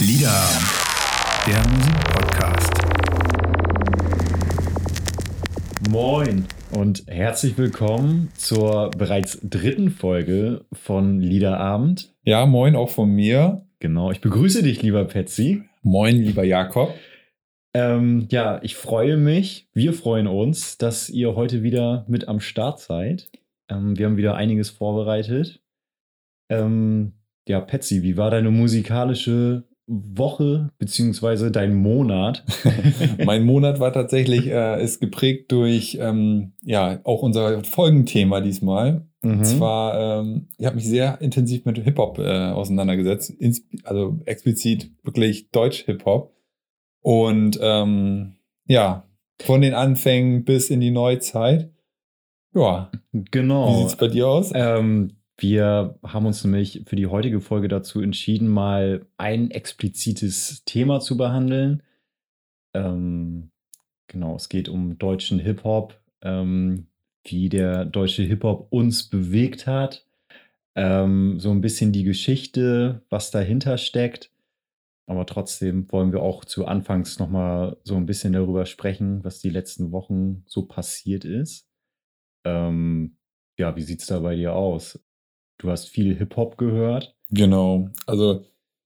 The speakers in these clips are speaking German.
Lieder, der Musikpodcast. Moin und herzlich willkommen zur bereits dritten Folge von Liederabend. Ja, moin auch von mir. Genau, ich begrüße dich, lieber Petzi. Moin, lieber Jakob. Ähm, ja, ich freue mich, wir freuen uns, dass ihr heute wieder mit am Start seid. Ähm, wir haben wieder einiges vorbereitet. Ähm, ja, Petzi, wie war deine musikalische Woche beziehungsweise dein Monat? mein Monat war tatsächlich, äh, ist geprägt durch, ähm, ja, auch unser Folgenthema diesmal. Mhm. Und zwar, ähm, ich habe mich sehr intensiv mit Hip-Hop äh, auseinandergesetzt, also explizit wirklich Deutsch-Hip-Hop. Und ähm, ja, von den Anfängen bis in die Neuzeit. Ja. Genau. Wie sieht es bei dir aus? Ähm, wir haben uns nämlich für die heutige Folge dazu entschieden, mal ein explizites Thema zu behandeln. Ähm, genau, es geht um deutschen Hip-Hop, ähm, wie der deutsche Hip-Hop uns bewegt hat, ähm, so ein bisschen die Geschichte, was dahinter steckt. Aber trotzdem wollen wir auch zu Anfangs nochmal so ein bisschen darüber sprechen, was die letzten Wochen so passiert ist. Ähm, ja, wie sieht es da bei dir aus? Du hast viel Hip-Hop gehört. Genau. Also,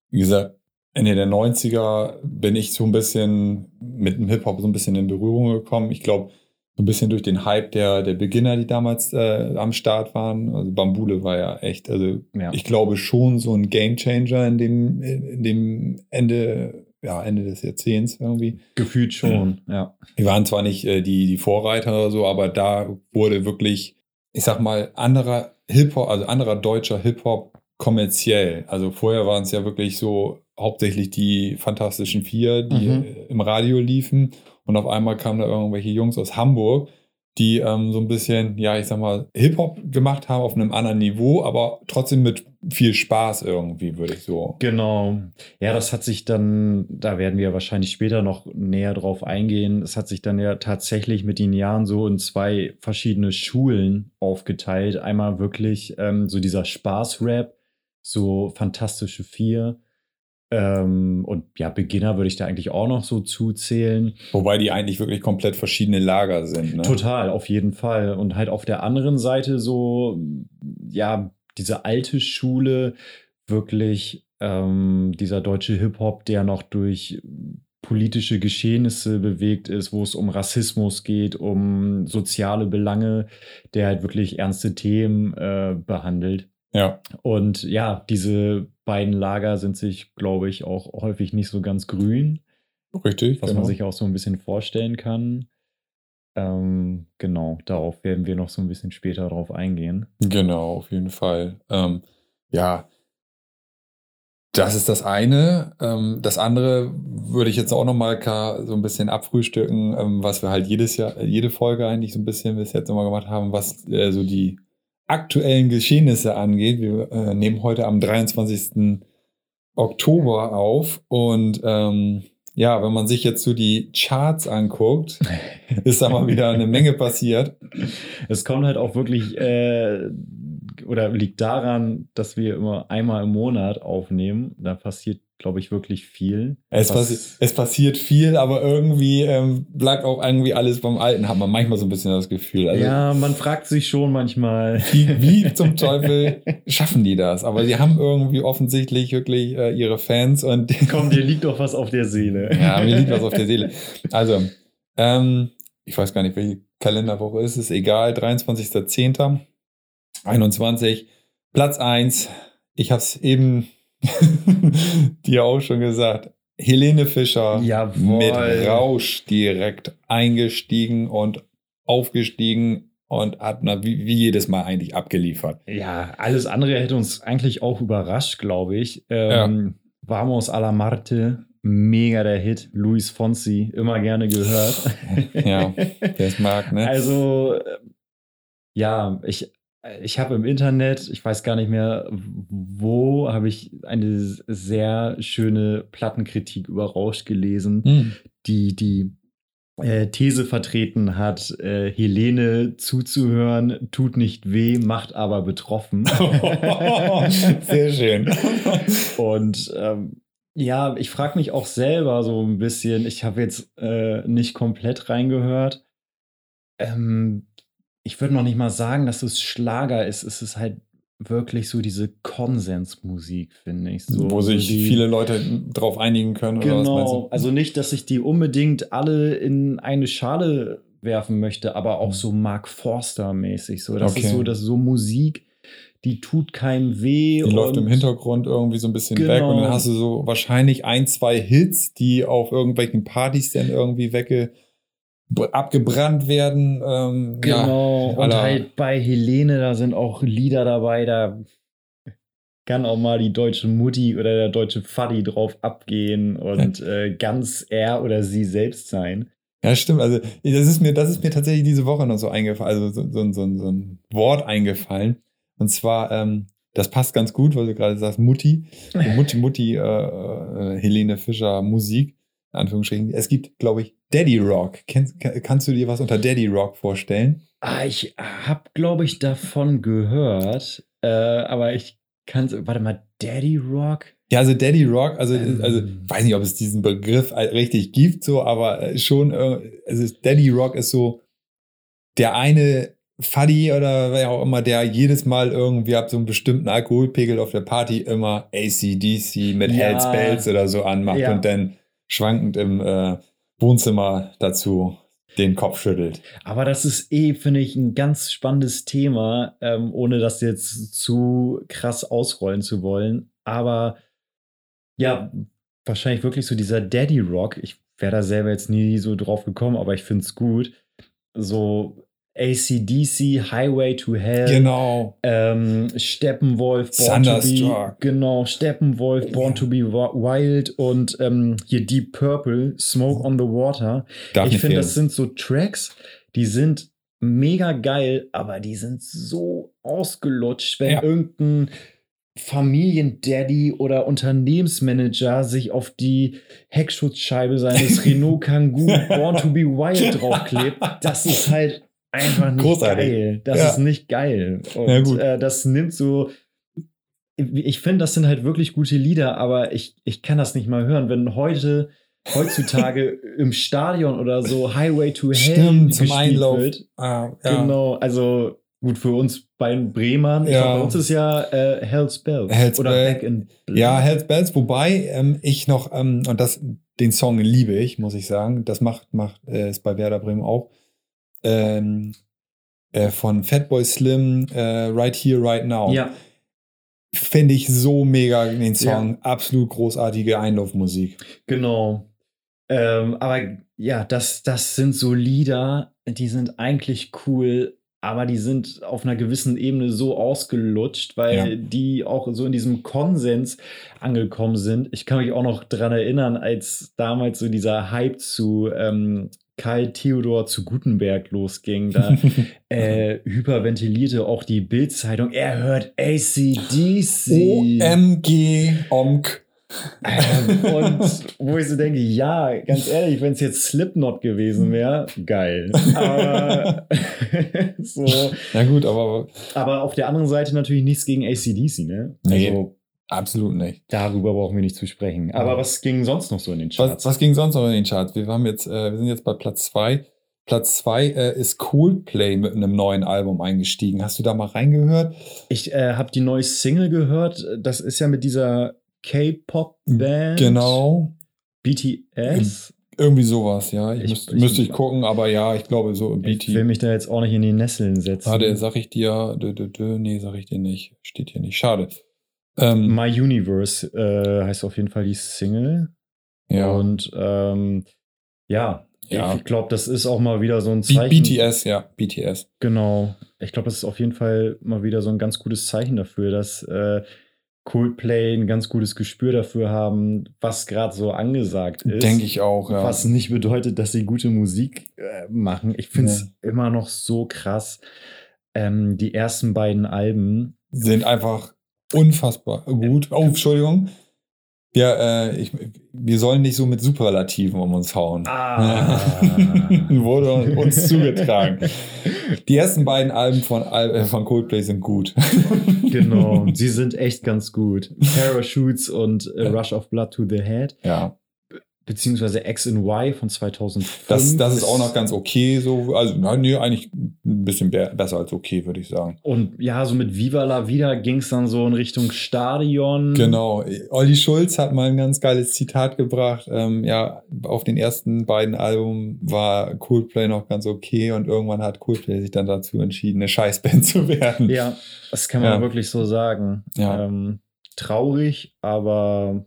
wie gesagt, Ende der 90er bin ich so ein bisschen mit dem Hip-Hop so ein bisschen in Berührung gekommen. Ich glaube, so ein bisschen durch den Hype der, der Beginner, die damals äh, am Start waren. Also Bambule war ja echt, also ja. ich glaube schon so ein Gamechanger in dem, in dem Ende, ja, Ende des Jahrzehnts irgendwie. Gefühlt schon, ja. ja. Wir waren zwar nicht äh, die, die Vorreiter oder so, aber da wurde wirklich, ich sag mal, anderer Hip-Hop, also anderer deutscher Hip-Hop kommerziell. Also vorher waren es ja wirklich so hauptsächlich die Fantastischen Vier, die mhm. im Radio liefen. Und auf einmal kamen da irgendwelche Jungs aus Hamburg, die ähm, so ein bisschen, ja, ich sag mal, Hip-Hop gemacht haben auf einem anderen Niveau, aber trotzdem mit viel Spaß irgendwie, würde ich so. Genau. Ja, das hat sich dann, da werden wir wahrscheinlich später noch näher drauf eingehen. Es hat sich dann ja tatsächlich mit den Jahren so in zwei verschiedene Schulen aufgeteilt. Einmal wirklich ähm, so dieser Spaß-Rap, so Fantastische Vier ähm, und ja, Beginner würde ich da eigentlich auch noch so zuzählen. Wobei die eigentlich wirklich komplett verschiedene Lager sind. Ne? Total, auf jeden Fall. Und halt auf der anderen Seite so, ja, diese alte Schule, wirklich ähm, dieser deutsche Hip-Hop, der noch durch politische Geschehnisse bewegt ist, wo es um Rassismus geht, um soziale Belange, der halt wirklich ernste Themen äh, behandelt. Ja. Und ja, diese beiden Lager sind sich, glaube ich, auch häufig nicht so ganz grün. Richtig. Was genau. man sich auch so ein bisschen vorstellen kann. Ähm, genau, darauf werden wir noch so ein bisschen später drauf eingehen. Genau, auf jeden Fall. Ähm, ja, das ist das eine. Ähm, das andere würde ich jetzt auch nochmal so ein bisschen abfrühstücken, ähm, was wir halt jedes Jahr, jede Folge eigentlich so ein bisschen bis jetzt nochmal gemacht haben, was äh, so die aktuellen Geschehnisse angeht. Wir äh, nehmen heute am 23. Oktober auf und ähm, ja, wenn man sich jetzt so die Charts anguckt, ist da mal wieder eine Menge passiert. Es kommt halt auch wirklich äh, oder liegt daran, dass wir immer einmal im Monat aufnehmen. Da passiert glaube ich, wirklich viel. Es, passi es, passiert viel, aber irgendwie ähm, bleibt auch irgendwie alles beim Alten, hat man manchmal so ein bisschen das Gefühl. Also, ja, man fragt sich schon manchmal. Wie, wie zum Teufel schaffen die das? Aber sie haben irgendwie offensichtlich wirklich äh, ihre Fans und. Komm, dir liegt doch was auf der Seele. ja, mir liegt was auf der Seele. Also, ähm, ich weiß gar nicht, welche Kalenderwoche ist es, egal, 23.10. 21, Platz 1. Ich habe es eben dir auch schon gesagt. Helene Fischer Jawohl. mit Rausch direkt eingestiegen und aufgestiegen und hat na, wie, wie, jedes Mal eigentlich abgeliefert. Ja, alles andere hätte uns eigentlich auch überrascht, glaube ich. Ähm, ja. Vamos a la Marte, mega der Hit. Luis Fonsi, immer gerne gehört. ja, der es mag, ne? Also, ja, ich, ich habe im Internet, ich weiß gar nicht mehr wo, habe ich eine sehr schöne Plattenkritik über Rausch gelesen, hm. die die äh, These vertreten hat, äh, Helene zuzuhören tut nicht weh, macht aber betroffen. sehr schön. Und ähm, Ja, ich frage mich auch selber so ein bisschen. Ich habe jetzt äh, nicht komplett reingehört. Ähm, ich würde noch nicht mal sagen, dass es Schlager ist. Es ist halt wirklich so diese Konsensmusik, finde ich. So, Wo sich die, viele Leute drauf einigen können. Oder was meinst Genau, also nicht, dass ich die unbedingt alle in eine Schale werfen möchte, aber auch so Mark Forster-mäßig. So, das Okay. ist so, dass so Musik, die tut keinem weh. Die läuft im und- Hintergrund irgendwie so ein bisschen weg Genau. und dann hast du so wahrscheinlich ein, zwei Hits, die auf irgendwelchen Partys dann irgendwie wegge abgebrannt werden. Ähm, Genau, ja, und halt bei Helene, da sind auch Lieder dabei, da kann auch mal die deutsche Mutti oder der deutsche Faddy drauf abgehen und äh, ganz er oder sie selbst sein. Ja, stimmt. Also, das ist mir, das ist mir tatsächlich diese Woche noch so eingefallen, also so, so, so, so ein Wort eingefallen. Und zwar, ähm, das passt ganz gut, weil du gerade sagst, Mutti. Mutti, Mutti, äh, äh, Helene Fischer Musik, in Anführungsstrichen. Es gibt, glaube ich, Daddy Rock. Kennst, kann- kannst du dir was unter Daddy Rock vorstellen? Ah, ich habe, glaube ich, davon gehört, äh, aber ich kann es, warte mal, Daddy Rock? Ja, also Daddy Rock, also, Ähm. also weiß nicht, ob es diesen Begriff richtig gibt, so, aber äh, schon, also Daddy Rock ist so der eine Fuddy oder wer auch immer, der jedes Mal irgendwie ab so einem bestimmten Alkoholpegel auf der Party immer ACDC mit Ja. Hells Bells oder so anmacht Ja. und dann schwankend im äh, Wohnzimmer dazu den Kopf schüttelt. Aber das ist eh, finde ich, ein ganz spannendes Thema, ähm, ohne das jetzt zu krass ausrollen zu wollen. Aber ja, wahrscheinlich wirklich so dieser Daddy Rock. Ich wäre da selber jetzt nie so drauf gekommen, aber ich finde es gut. So ACDC, Highway to Hell. Genau. Ähm, Steppenwolf, Born to be, genau, Steppenwolf, Born Ja. to be Wi- Wild und ähm, hier Deep Purple, Smoke on the Water. Darf ich finde, das sind so Tracks, die sind mega geil, aber die sind so ausgelutscht, wenn Ja. irgendein Familiendaddy oder Unternehmensmanager sich auf die Heckschutzscheibe seines Renault Kangoo Born to be Wild draufklebt. Das ist halt einfach nicht Großartig. geil. Das Ja. ist nicht geil. Und Ja, gut. Äh, das nimmt so. Ich finde, das sind halt wirklich gute Lieder, aber ich, ich kann das nicht mal hören. Wenn heute, heutzutage im Stadion oder so Highway to Hell Stimmt, zum gespielt Einlauf. wird. Ah, ja. Genau, also gut für uns bei Bremern. Ich Ja. glaub, bei uns ist ja äh, Hell's Bells. Hell's oder. Back in Black. Ja, Hells Bells, wobei ähm, ich noch, ähm, und das, den Song liebe ich, muss ich sagen. Das macht, macht äh, ist bei Werder Bremen auch. Ähm, äh, von Fatboy Slim, äh, Right Here, Right Now. Ja, Finde ich so mega den Song. Absolut großartige Einlaufmusik. genau. Ähm, aber ja, das, das sind so Lieder, die sind eigentlich cool, aber die sind auf einer gewissen Ebene so ausgelutscht, weil Ja. die auch so in diesem Konsens angekommen sind. Ich kann mich auch noch dran erinnern, als damals so dieser Hype zu ähm, Karl Theodor zu Gutenberg losging. Da äh, hyperventilierte auch die Bild-Zeitung. Er hört ACDC. OMG, OMK. Ähm, und wo ich so denke, ja, ganz ehrlich, wenn es jetzt Slipknot gewesen wäre, geil. Aber, so. Na gut, aber aber auf der anderen Seite natürlich nichts gegen ACDC, ne? Nee. Also absolut nicht. darüber brauchen wir nicht zu sprechen. Aber was ging sonst noch so in den Was, Charts? was ging sonst noch in den Charts? Wir, haben jetzt, äh, wir sind jetzt bei Platz 2. Platz 2 äh, ist Coldplay mit einem neuen Album eingestiegen. Hast du da mal reingehört? Ich äh, habe die neue Single gehört. Das ist ja mit dieser K-Pop-Band. Genau. BTS. Irgendwie sowas, ja. Ich, Ich- müsst, ich- müsste ich gucken, aber ja, ich glaube so Ich will mich da jetzt auch nicht in die Nesseln setzen. Warte, sag ich dir. Dö, dö, dö, nee, sag ich dir nicht. Steht hier nicht. Schade. Ähm, My Universe äh, heißt auf jeden Fall die Single. ja. Und ähm, ja, Ja. ich glaube, das ist auch mal wieder so ein B Zeichen. BTS, ja, BTS. Genau. Ich glaube, das ist auf jeden Fall mal wieder so ein ganz gutes Zeichen dafür, dass äh, Coldplay ein ganz gutes Gespür dafür haben, was gerade so angesagt ist. Denke ich auch, ja. Was nicht bedeutet, dass sie gute Musik äh, machen. Ich finde es immer noch so krass. Ähm, die ersten beiden Alben. Sind einfach unfassbar gut. Oh, Entschuldigung. Ja, äh, ich, wir sollen nicht so mit Superlativen um uns hauen. Ah. Wurde uns zugetragen. Die ersten beiden Alben von, äh, von Coldplay sind gut. Genau, sie sind echt ganz gut. Parachutes und äh, Rush of Blood to the Head. Ja. Beziehungsweise X and Y von 2005. Das, das ist auch noch ganz okay. So, also, nee, eigentlich ein bisschen be besser als okay, würde ich sagen. Und ja, so mit Viva la Vida ging es dann so in Richtung Stadion. Genau. Olli Schulz hat mal ein ganz geiles Zitat gebracht. Ähm, ja, auf den ersten beiden Alben war Coldplay noch ganz okay und irgendwann hat Coldplay sich dann dazu entschieden, eine Scheißband zu werden. Ja, das kann man Ja. wirklich so sagen. Ja. Ähm, traurig, aber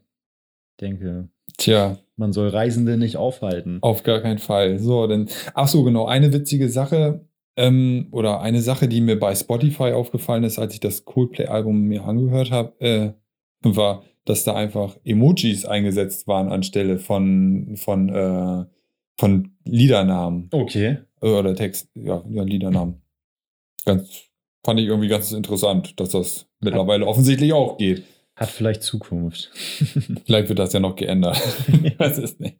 denke, Tja, man soll Reisende nicht aufhalten. auf gar keinen Fall. So, denn, ach so, genau, eine witzige Sache ähm, oder eine Sache, die mir bei Spotify aufgefallen ist, als ich das Coldplay-Album mir angehört habe, äh, war, dass da einfach Emojis eingesetzt waren anstelle von, von, äh, von Liedernamen Okay. äh, oder Text, ja, ja, Liedernamen. Ganz, fand ich irgendwie ganz interessant, dass das mittlerweile offensichtlich auch geht. Hat vielleicht Zukunft. Vielleicht wird das ja noch geändert. ich weiß es nicht.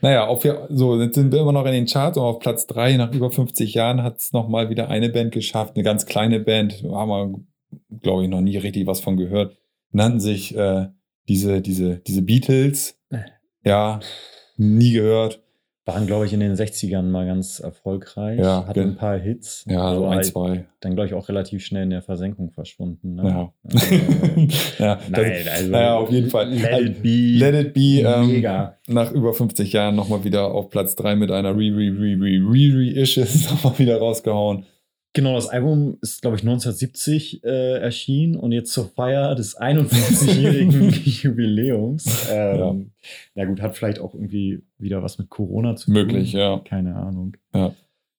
Naja, auf, so, jetzt sind wir immer noch in den Charts und auf Platz 3 nach über 50 Jahren hat es nochmal wieder eine Band geschafft, eine ganz kleine Band, haben wir, glaube ich, noch nie richtig was von gehört. Nannten sich äh, diese, diese, diese Beatles. Ja, nie gehört. Waren, glaube ich, in den 60ern mal ganz erfolgreich. Ja, Hatten ein paar Hits. Ja, so aber ein, halt zwei. Dann, glaube ich, auch relativ schnell in der Versenkung verschwunden. Ne? Ja. Also, ja, das, Nein, also. naja, auf jeden Fall. Let it be. Let it be. Ähm, Mega. nach über 50 Jahren nochmal wieder auf Platz 3 mit einer Re-Re-Re-Re-Re-Issues nochmal wieder rausgehauen. Genau, das Album ist, glaube ich, 1970 äh, erschienen und jetzt zur Feier des 51-jährigen Jubiläums. Ähm, Na gut, hat vielleicht auch irgendwie wieder was mit Corona zu tun. Möglich, ja. Keine Ahnung.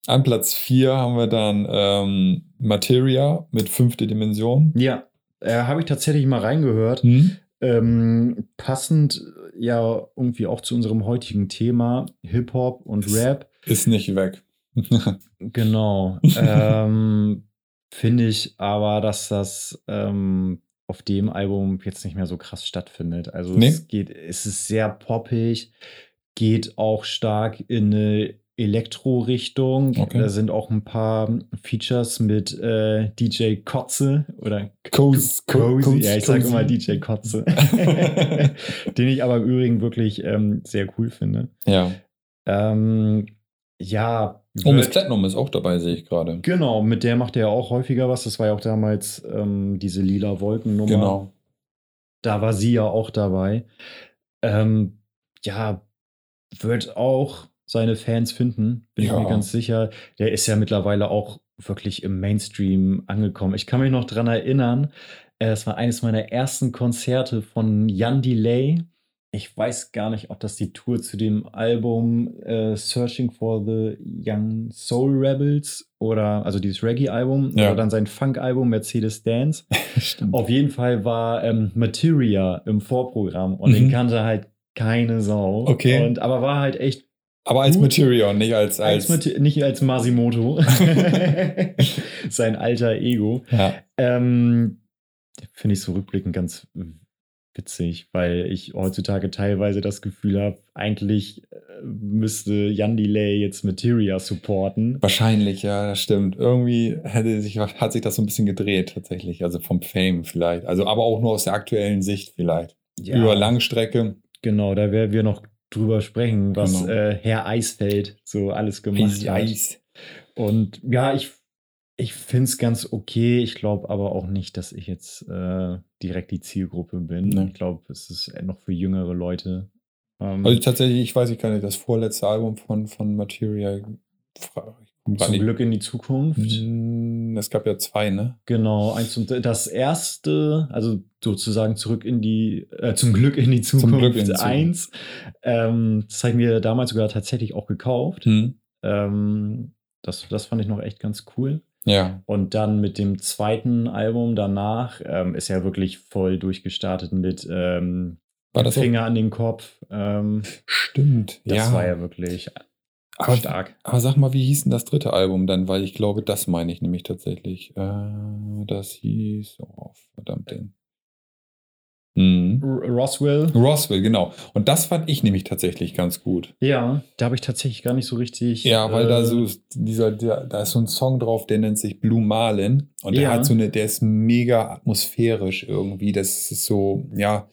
An Platz 4 haben wir dann ähm, Materia mit fünfte Dimension. Ja, äh, habe ich tatsächlich mal reingehört. Hm? Ähm, passend ja irgendwie auch zu unserem heutigen Thema Hip-Hop und Ist- Rap. Ist nicht weg. Genau. ähm, Finde ich aber, dass das ähm, auf dem Album jetzt nicht mehr so krass stattfindet. Also Nee. es geht, es ist sehr poppig, geht auch stark in eine Elektro-Richtung. Okay. Da sind auch ein paar Features mit äh, DJ Kotze oder Cozy. Ja, ich sage immer DJ Kotze. Den ich aber im Übrigen wirklich ähm, sehr cool finde. Ja. Ähm, ja. Oh, Miss Platinum ist auch dabei, sehe ich gerade. Genau, mit der macht er ja auch häufiger was. Das war ja auch damals ähm, diese lila Wolkennummer. Genau. Da war sie ja auch dabei. Ähm, ja, wird auch seine Fans finden, bin Ja. ich mir ganz sicher. Der ist ja mittlerweile auch wirklich im Mainstream angekommen. Ich kann mich noch dran erinnern, äh, es war eines meiner ersten Konzerte von Jan Delay. Ich weiß gar nicht, ob das die Tour zu dem Album äh, Searching for the Young Soul Rebels oder also dieses Reggae-Album Ja. oder dann sein Funk-Album Mercedes Dance. Auf jeden Fall war ähm, Materia im Vorprogramm und Mhm. den kannte halt keine Sau. Okay. Und, aber war halt echt Aber als Gut. Material, nicht als. als als nicht als Masimoto. Sein alter Ego. ja. Ähm, Finde ich so rückblickend ganz witzig, weil ich heutzutage teilweise das Gefühl habe, eigentlich äh, müsste Jan Delay jetzt Materia supporten. Wahrscheinlich, ja, das stimmt. Irgendwie hätte sich, hat sich das so ein bisschen gedreht, tatsächlich. Also vom Fame vielleicht. Also, aber auch nur aus der aktuellen Sicht vielleicht. Ja, Über Langstrecke. Genau, da werden wir noch drüber sprechen, was Genau. äh, Herr Eisfeld so alles gemacht Easy hat. Eis. Und ja, ich, ich finde es ganz okay. Ich glaube aber auch nicht, dass ich jetzt äh, direkt die Zielgruppe bin. Nee. Ich glaube, es ist noch für jüngere Leute. Ähm, Also tatsächlich, ich weiß ich gar nicht, das vorletzte Album von, von Material. zum nicht- Glück in die Zukunft. Mm, Es gab ja zwei, ne? Genau, eins und das erste, also sozusagen zurück in die, äh, zum Glück in die Zukunft, Glück in die Zukunft. eins. Ähm, das habe ich mir damals sogar tatsächlich auch gekauft. Hm. Ähm, das, das fand ich noch echt ganz cool. Ja. Und dann mit dem zweiten Album danach ähm, ist er wirklich voll durchgestartet mit ähm? Finger an den Kopf. Ähm, Stimmt. das ja. war ja wirklich aber, stark. aber sag mal, wie hieß denn das dritte Album dann? Weil ich glaube, das meine ich nämlich tatsächlich. Äh, das hieß, oh, verdammt, den. Mhm. Roswell. Roswell, genau. Und das fand ich nämlich tatsächlich ganz gut. Ja, da habe ich tatsächlich gar nicht so richtig. Ja, weil da äh, so ist dieser, der, da ist so ein Song drauf, der nennt sich Blue Marlin. Und der Ja. hat so eine, der ist mega atmosphärisch irgendwie. Das ist so, ja,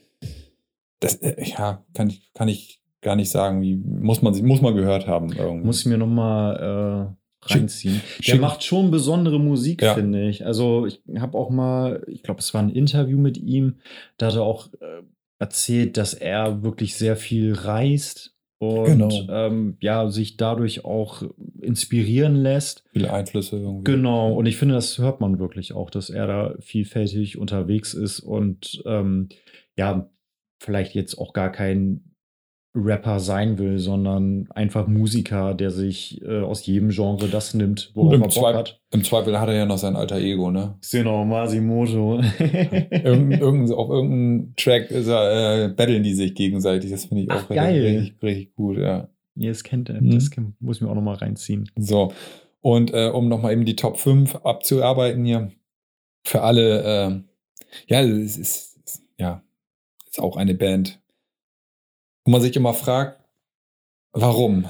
das, äh, ja, kann ich, kann ich gar nicht sagen, wie, muss man, muss man gehört haben irgendwie. Muss ich mir nochmal äh, Schick- reinziehen. Der schick- macht schon besondere Musik, Ja. finde ich. Also ich habe auch mal, ich glaube, es war ein Interview mit ihm, da hat er auch äh, erzählt, dass er wirklich sehr viel reist und Genau. ähm, ja, sich dadurch auch inspirieren lässt. Viele Einflüsse irgendwie. Genau, und ich finde, das hört man wirklich auch, dass er da vielfältig unterwegs ist und ähm, ja, vielleicht jetzt auch gar kein Rapper sein will, sondern einfach Musiker, der sich äh, aus jedem Genre das nimmt, worauf er im, Bock Zweifel, hat. Im Zweifel hat er ja noch sein alter Ego, ne? Genau, Masimoto. Irgend, irgend, auf irgendeinem Track ist er, äh, battlen die sich gegenseitig. Das finde ich auch Ach, geil. richtig, richtig gut, ja. nee, das kennt er. Mhm. Das muss ich mir auch nochmal reinziehen. So. Und äh, um nochmal eben die Top 5 abzuarbeiten hier, für alle, äh, ja, es ist, ist, ja, ist auch eine Band, wo man sich immer fragt, warum?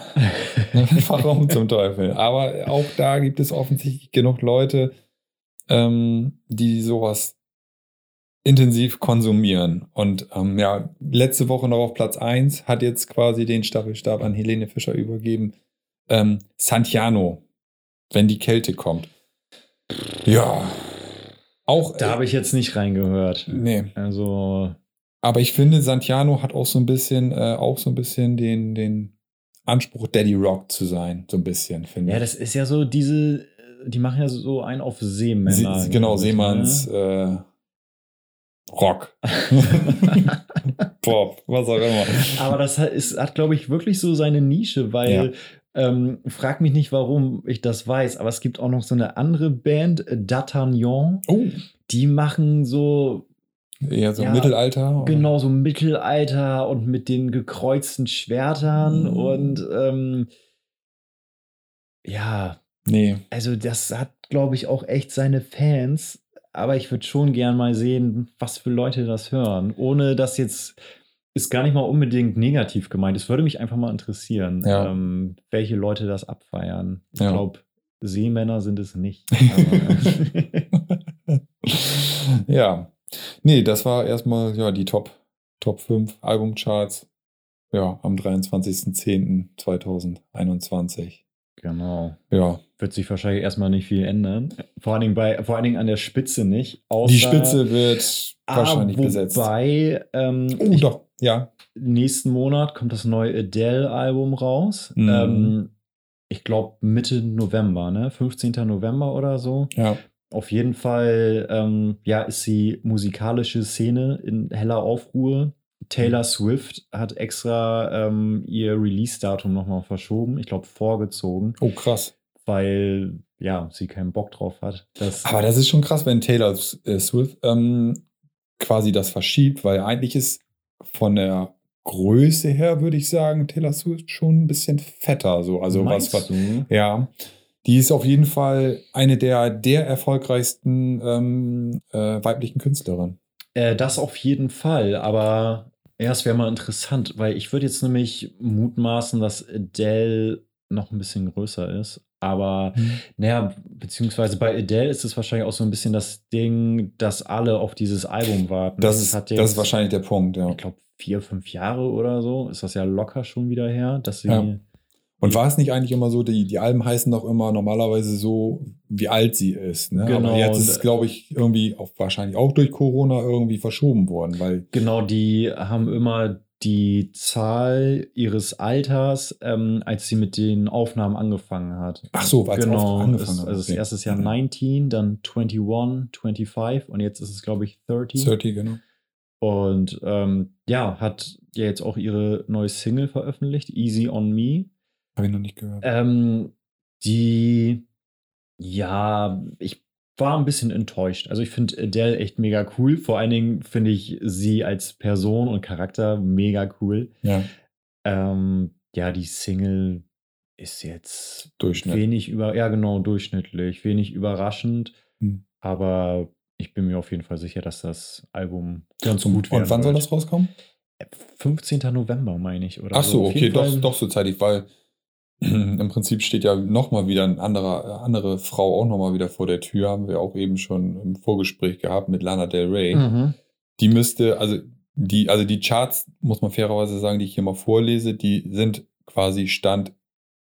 warum zum Teufel? Aber auch da gibt es offensichtlich genug Leute, ähm, die sowas intensiv konsumieren. Und ähm, ja, letzte Woche noch auf Platz 1 hat jetzt quasi den Staffelstab an Helene Fischer übergeben. Ähm, Santiano, wenn die Kälte kommt. Ja. Auch. Da habe ich jetzt nicht reingehört. Nee. Also, Aber ich finde, Santiano hat auch so ein bisschen, äh, auch so ein bisschen den, den Anspruch, Daddy Rock zu sein. So ein bisschen, finde ja, ich. das ist ja so diese, die machen ja so einen auf Seemänner. Se genau, ich, Seemanns ne? äh, Rock. Pop, was auch immer. Aber das hat, ist, hat glaube ich, wirklich so seine Nische, weil ähm, frag mich nicht, warum ich das weiß, aber es gibt auch noch so eine andere Band, äh, D'Artagnan, Oh, die machen so eher so Ja, Mittelalter. oder? genau so Mittelalter und mit den gekreuzten Schwertern Mhm. und ähm, ja, Nee. also das hat, glaube ich, auch echt seine Fans. Aber ich würde schon gern mal sehen, was für Leute das hören. Ohne dass jetzt ist gar nicht mal unbedingt negativ gemeint. Es würde mich einfach mal interessieren, Ja. ähm, welche Leute das abfeiern. Ich Ja. glaube, Seemänner sind es nicht. Ja. Nee, das war erstmal ja, die Top, Top 5 Albumcharts. Ja, am 23.10.2021. genau. Ja, Wird sich wahrscheinlich erstmal nicht viel ändern. Vor allen Dingen, bei, vor allen Dingen an der Spitze nicht. Die Spitze wird wahrscheinlich ah, besetzt. Wobei, ähm, Oh, doch, ja. nächsten Monat kommt das neue Adele-Album raus. Mhm. Ähm, ich glaube Mitte November, ne? 15. November oder so. Ja, Auf jeden Fall, ähm, ja, ist die musikalische Szene in heller Aufruhr. Taylor Swift hat extra ähm, ihr Release-Datum nochmal verschoben, ich glaube vorgezogen, oh krass. weil ja, sie keinen Bock drauf hat. Aber das ist schon krass, wenn Taylor äh, Swift ähm, quasi das verschiebt, weil eigentlich ist von der Größe her, würde ich sagen, Taylor Swift schon ein bisschen fetter. So. Also was, was, du? Ja, die ist auf jeden Fall eine der, der erfolgreichsten ähm, äh, weiblichen Künstlerinnen. Äh, das auf jeden Fall, aber ja, es wäre mal interessant, weil ich würde jetzt nämlich mutmaßen, dass Adele noch ein bisschen größer ist. Aber naja, beziehungsweise bei Adele ist es wahrscheinlich auch so ein bisschen das Ding, dass alle auf dieses Album warten. Das, ist, hat das ist wahrscheinlich der Punkt, ja. ich glaube, vier, fünf Jahre oder so ist das ja locker schon wieder her, dass sie. Ja. Und war es nicht eigentlich immer so, die, die Alben heißen doch immer normalerweise so, wie alt sie ist. Ne? Genau, Aber jetzt ist es, glaube ich, irgendwie auch wahrscheinlich auch durch Corona irgendwie verschoben worden, weil Genau, die haben immer die Zahl ihres Alters, ähm, als sie mit den Aufnahmen angefangen hat. Ach so, als genau, Aufnahme angefangen hat, Also das okay. erste Jahr Mhm. 19, dann 21, 25 und jetzt ist es, glaube ich, 30. 30, genau. Und ähm, ja, hat ja jetzt auch ihre neue Single veröffentlicht, Easy on Me. Habe ich noch nicht gehört. Ähm, die, ja, ich war ein bisschen enttäuscht. Also ich finde Adele echt mega cool. Vor allen Dingen finde ich sie als Person und Charakter mega cool. ja, Ähm, ja, die Single ist jetzt wenig über, ja genau, durchschnittlich, wenig überraschend. Hm. Aber ich bin mir auf jeden Fall sicher, dass das Album ganz gut Und wann soll das rauskommen? 15. November, meine ich, oder? Ach so, okay, doch, doch so zeitig, weil im Prinzip steht ja nochmal wieder eine andere, andere Frau auch nochmal wieder vor der Tür, haben wir auch eben schon im Vorgespräch gehabt mit Lana Del Rey. Mhm. Die müsste, also die, also die Charts, muss man fairerweise sagen, die ich hier mal vorlese, die sind quasi Stand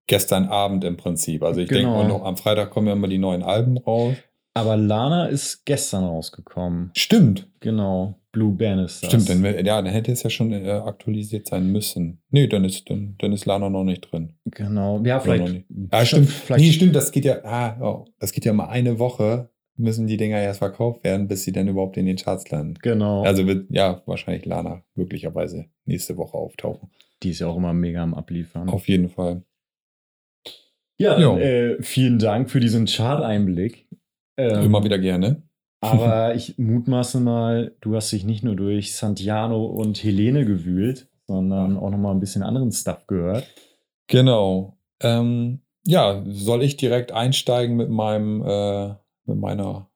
gestern Abend im Prinzip. Also ich Genau. denke, und auch am Freitag kommen ja immer die neuen Alben raus. Aber Lana ist gestern rausgekommen. Stimmt, Genau. Blue Bannister. stimmt, dann, wär- ja, dann hätte es ja schon äh, aktualisiert sein müssen. Nee, dann ist, dann, dann ist Lana noch nicht drin. Genau. Ja, noch vielleicht. nicht. Ah, stimmt. Vielleicht nee, stimmt, das geht ja, ah, oh, das geht ja mal eine Woche, müssen die Dinger erst verkauft werden, bis sie dann überhaupt in den Charts landen. Genau. Also wird, ja, wahrscheinlich Lana möglicherweise nächste Woche auftauchen. die ist ja auch immer mega am Abliefern. Auf jeden Fall. ja, Jo. äh, vielen Dank für diesen Chart-Einblick. Ähm, Immer wieder gerne. Aber ich mutmaße mal, du hast dich nicht nur durch Santiano und Helene gewühlt, sondern auch nochmal ein bisschen anderen Stuff gehört. Genau. Ähm, ja, soll ich direkt einsteigen mit meinem, äh, mit meiner,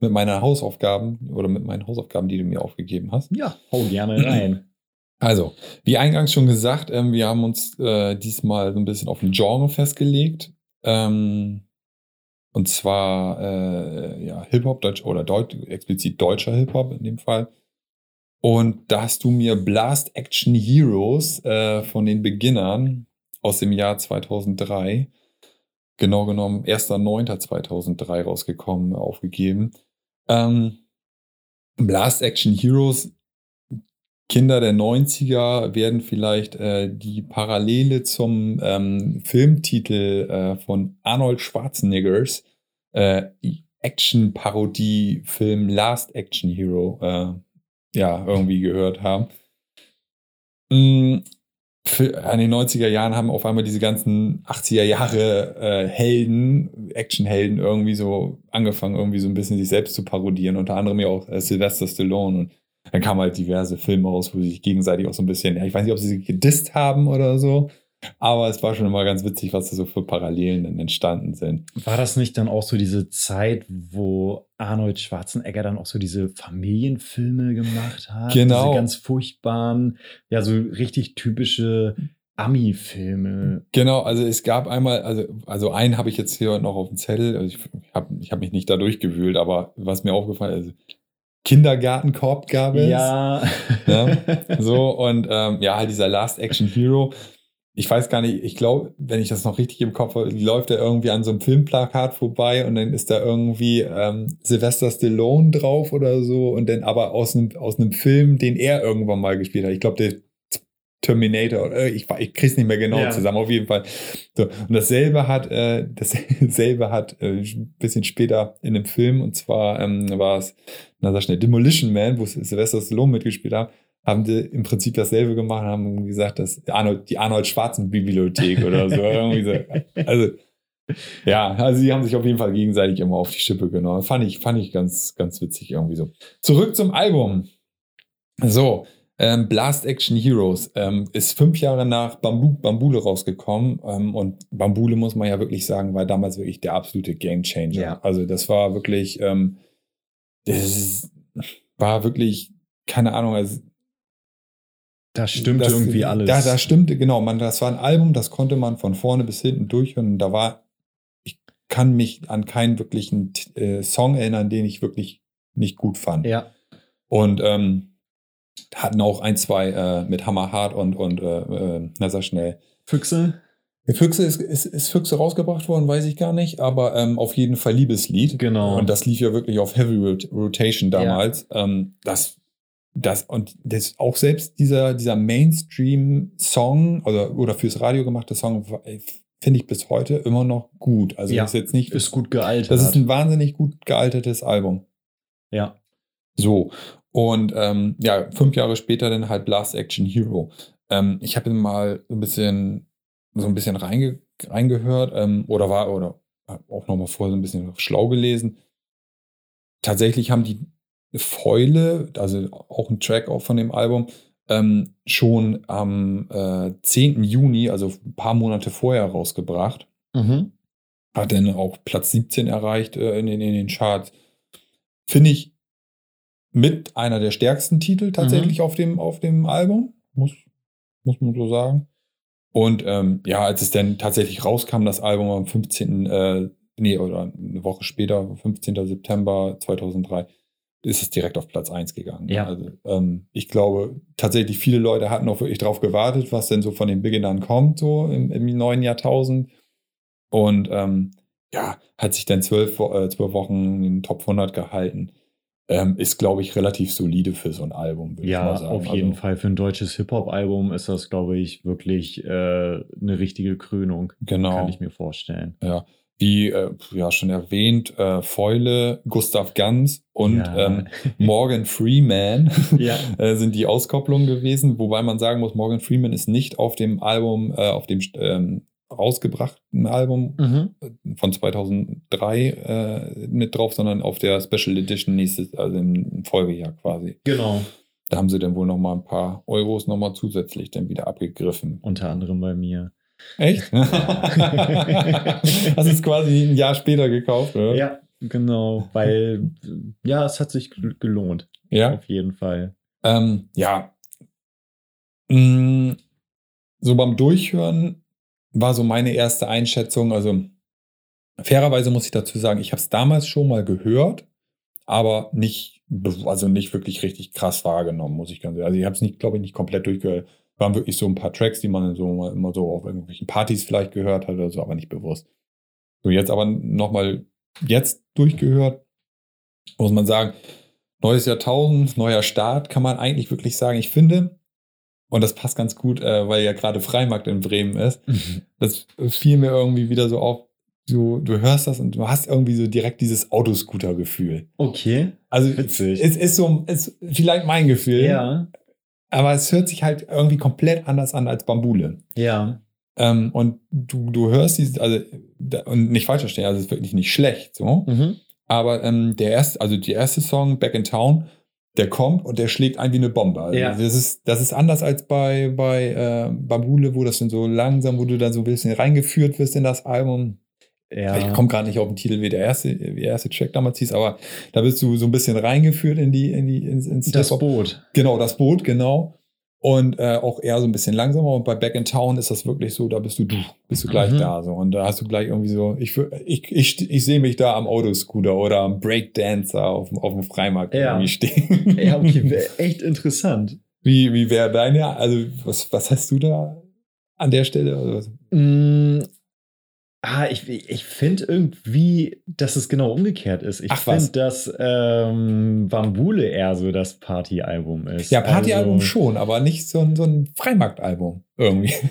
mit meiner Hausaufgaben oder mit meinen Hausaufgaben, die du mir aufgegeben hast? Ja, hau gerne rein. Also, wie eingangs schon gesagt, ähm, wir haben uns äh, diesmal so ein bisschen auf ein Genre festgelegt. Ähm, und zwar äh, ja, Hip-Hop Deutsch, oder Deut explizit deutscher Hip-Hop in dem Fall. Und da hast du mir Blast Action Heroes äh, von den Beginnern aus dem Jahr 2003, genau genommen 1.9.2003 rausgekommen, aufgegeben. Ähm, Blast Action Heroes Kinder der 90er werden vielleicht äh, die Parallele zum ähm, Filmtitel äh, von Arnold Schwarzeneggers äh, Action-Parodie-Film Last Action Hero äh, ja irgendwie gehört haben. Mm, für, an den 90er Jahren haben auf einmal diese ganzen 80er Jahre äh, Helden, Actionhelden irgendwie so angefangen, irgendwie so ein bisschen sich selbst zu parodieren, unter anderem ja auch äh, Sylvester Stallone und dann kamen halt diverse Filme raus, wo sie sich gegenseitig auch so ein bisschen, ja, ich weiß nicht, ob sie sich gedisst haben oder so, aber es war schon immer ganz witzig, was da so für Parallelen dann entstanden sind. War das nicht dann auch so diese Zeit, wo Arnold Schwarzenegger dann auch so diese Familienfilme gemacht hat? Genau. Diese ganz furchtbaren, ja, so richtig typische Ami-Filme. Genau, also es gab einmal, also, also einen habe ich jetzt hier noch auf dem Zettel, also ich habe ich hab mich nicht da durchgewühlt, aber was mir aufgefallen ist, Kindergartenkorb gab es. Ja. Ne? So, und ähm, ja, halt dieser Last Action Hero. Ich weiß gar nicht, ich glaube, wenn ich das noch richtig im Kopf habe, läuft er irgendwie an so einem Filmplakat vorbei und dann ist da irgendwie ähm, Sylvester Stallone drauf oder so und dann aber aus einem, aus einem Film, den er irgendwann mal gespielt hat. Ich glaube, der Terminator, oder äh, ich, ich krieg's nicht mehr genau Ja. zusammen, auf jeden Fall. So, und dasselbe hat, äh, dasselbe hat äh, ein bisschen später in einem Film, und zwar ähm, war es, na sag schnell, Demolition Man, wo Sylvester Stallone mitgespielt hat, haben die im Prinzip dasselbe gemacht, haben gesagt, dass Arnold, die Arnold Schwarzen Bibliothek oder so. irgendwie so. Also, ja, also die haben sich auf jeden Fall gegenseitig immer auf die Schippe genommen. Fand ich, fand ich ganz, ganz witzig irgendwie so. Zurück zum Album. So, ähm, Blast Action Heroes ähm, ist fünf Jahre nach Bambu, Bambule rausgekommen ähm, und Bambule muss man ja wirklich sagen, war damals wirklich der absolute Game Changer. Ja. Also das war wirklich, ähm, das war wirklich, keine Ahnung, also Da stimmt das, irgendwie alles. Da, da stimmte, genau. Man, das war ein Album, das konnte man von vorne bis hinten durchhören. Und da war, ich kann mich an keinen wirklichen äh, Song erinnern, den ich wirklich nicht gut fand. ja. Und ähm, hatten auch ein, zwei äh, mit Hammerhart und, und äh, äh, na sag schnell. Füchse? Füchse ist, ist, ist Füchse rausgebracht worden, weiß ich gar nicht, aber ähm, auf jeden Fall Liebeslied. Genau. Und das lief ja wirklich auf Heavy Rot- Rotation damals. Ähm, das, das, und das auch selbst dieser, dieser Mainstream-Song oder, oder fürs Radio gemachte Song finde ich bis heute immer noch gut. Also Ja, ist jetzt nicht. Ist gut gealtert. das ist ein wahnsinnig gut gealtertes Album. ja. So. Und ähm, ja, fünf Jahre später dann halt Last Action Hero. Ähm, ich habe mal so ein bisschen, so ein bisschen reinge reingehört ähm, oder war, oder auch nochmal vorher so ein bisschen schlau gelesen. Tatsächlich haben die Fäule, also auch ein Track auch von dem Album, ähm, schon am äh, 10. Juni, also ein paar Monate vorher rausgebracht. Mhm. Hat dann auch Platz 17 erreicht äh, in, den, in den Charts. finde ich, mit einer der stärksten Titel tatsächlich auf, dem, auf dem Album, muss, muss man so sagen. Und ähm, ja, als es dann tatsächlich rauskam, das Album am 15. Äh, nee, oder eine Woche später, 15. September 2003, ist es direkt auf Platz 1 gegangen. Ja. Also ähm, ich glaube, tatsächlich viele Leute hatten auch wirklich drauf gewartet, was denn so von den Beginnern kommt, so im, im neuen Jahrtausend. Und ähm, ja, hat sich dann zwölf, äh, zwölf Wochen in den Top 100 gehalten. Ähm, ist, glaube ich, relativ solide für so ein Album, würde ich Ja, mal sagen. auf jeden also, Fall. Für ein deutsches Hip-Hop-Album ist das, glaube ich, wirklich äh, eine richtige Krönung. Genau. Kann ich mir vorstellen. Ja, wie äh, ja schon erwähnt, äh, Fäule, Gustav Ganz und Ja. ähm, Morgan Freeman Ja. äh, sind die Auskopplungen gewesen, wobei man sagen muss, Morgan Freeman ist nicht auf dem Album, äh, auf dem ähm, rausgebrachten Album Mhm. von 2003 äh, mit drauf, sondern auf der Special Edition nächstes, also im Folgejahr quasi. Genau. Da haben sie dann wohl noch mal ein paar Euros noch mal zusätzlich dann wieder abgegriffen. Unter anderem bei mir. Echt? Hast es quasi ein Jahr später gekauft, oder? Ja, genau. Weil, ja, es hat sich gel- gelohnt. Ja. Auf jeden Fall. Ähm, ja. Mm, So beim Durchhören war so meine erste Einschätzung. Also fairerweise muss ich dazu sagen, ich habe es damals schon mal gehört, aber nicht, also nicht wirklich richtig krass wahrgenommen, muss ich ganz ehrlich. Also ich habe es nicht, glaube ich, nicht komplett durchgehört. Waren wirklich so ein paar Tracks, die man so immer so auf irgendwelchen Partys vielleicht gehört hat oder so, aber nicht bewusst. So jetzt aber nochmal jetzt durchgehört, muss man sagen, neues Jahrtausend, neuer Start, kann man eigentlich wirklich sagen. Ich finde, und das passt ganz gut, äh, weil ja gerade Freimarkt in Bremen ist, das fiel mir irgendwie wieder so auf. Du, du hörst das und du hast irgendwie so direkt dieses Autoscooter-Gefühl. Okay. Also Witzig. es ist so, ist vielleicht mein Gefühl, Ja. Aber es hört sich halt irgendwie komplett anders an als Bambule. Ja. Ähm, und du, du hörst dieses, also, und nicht falsch verstehen, also es ist wirklich nicht schlecht, so. Mhm. Aber ähm, der erste, also die erste Song, Back in Town, der kommt und der schlägt ein wie eine Bombe. Also Ja. das, ist, das ist anders als bei, bei äh, Bambule, wo das dann so langsam, wo du dann so ein bisschen reingeführt wirst in das Album. Ja. Ich komme gerade nicht auf den Titel, wie der erste, wie der erste Track damals hieß, aber da bist du so ein bisschen reingeführt in die, in die, ins, ins das. Boot. Genau, das Boot, genau. Und äh, auch eher so ein bisschen langsamer. Und bei Back in Town ist das wirklich so, da bist du, du bist du gleich Mhm. da. So. Und da hast du gleich irgendwie so, ich, ich, ich, ich sehe mich da am Autoscooter oder am Breakdancer auf, dem- auf dem Freimarkt Ja. irgendwie stehen. Ja, okay. wär Echt interessant. Wie, wie wäre deine, also was, was hast du da an der Stelle? Ah, ich ich finde irgendwie, dass es genau umgekehrt ist. Ich finde, dass ähm, Bambule eher so das Partyalbum ist. Ja, Partyalbum Also- schon, aber nicht so ein, so ein Freimarktalbum irgendwie.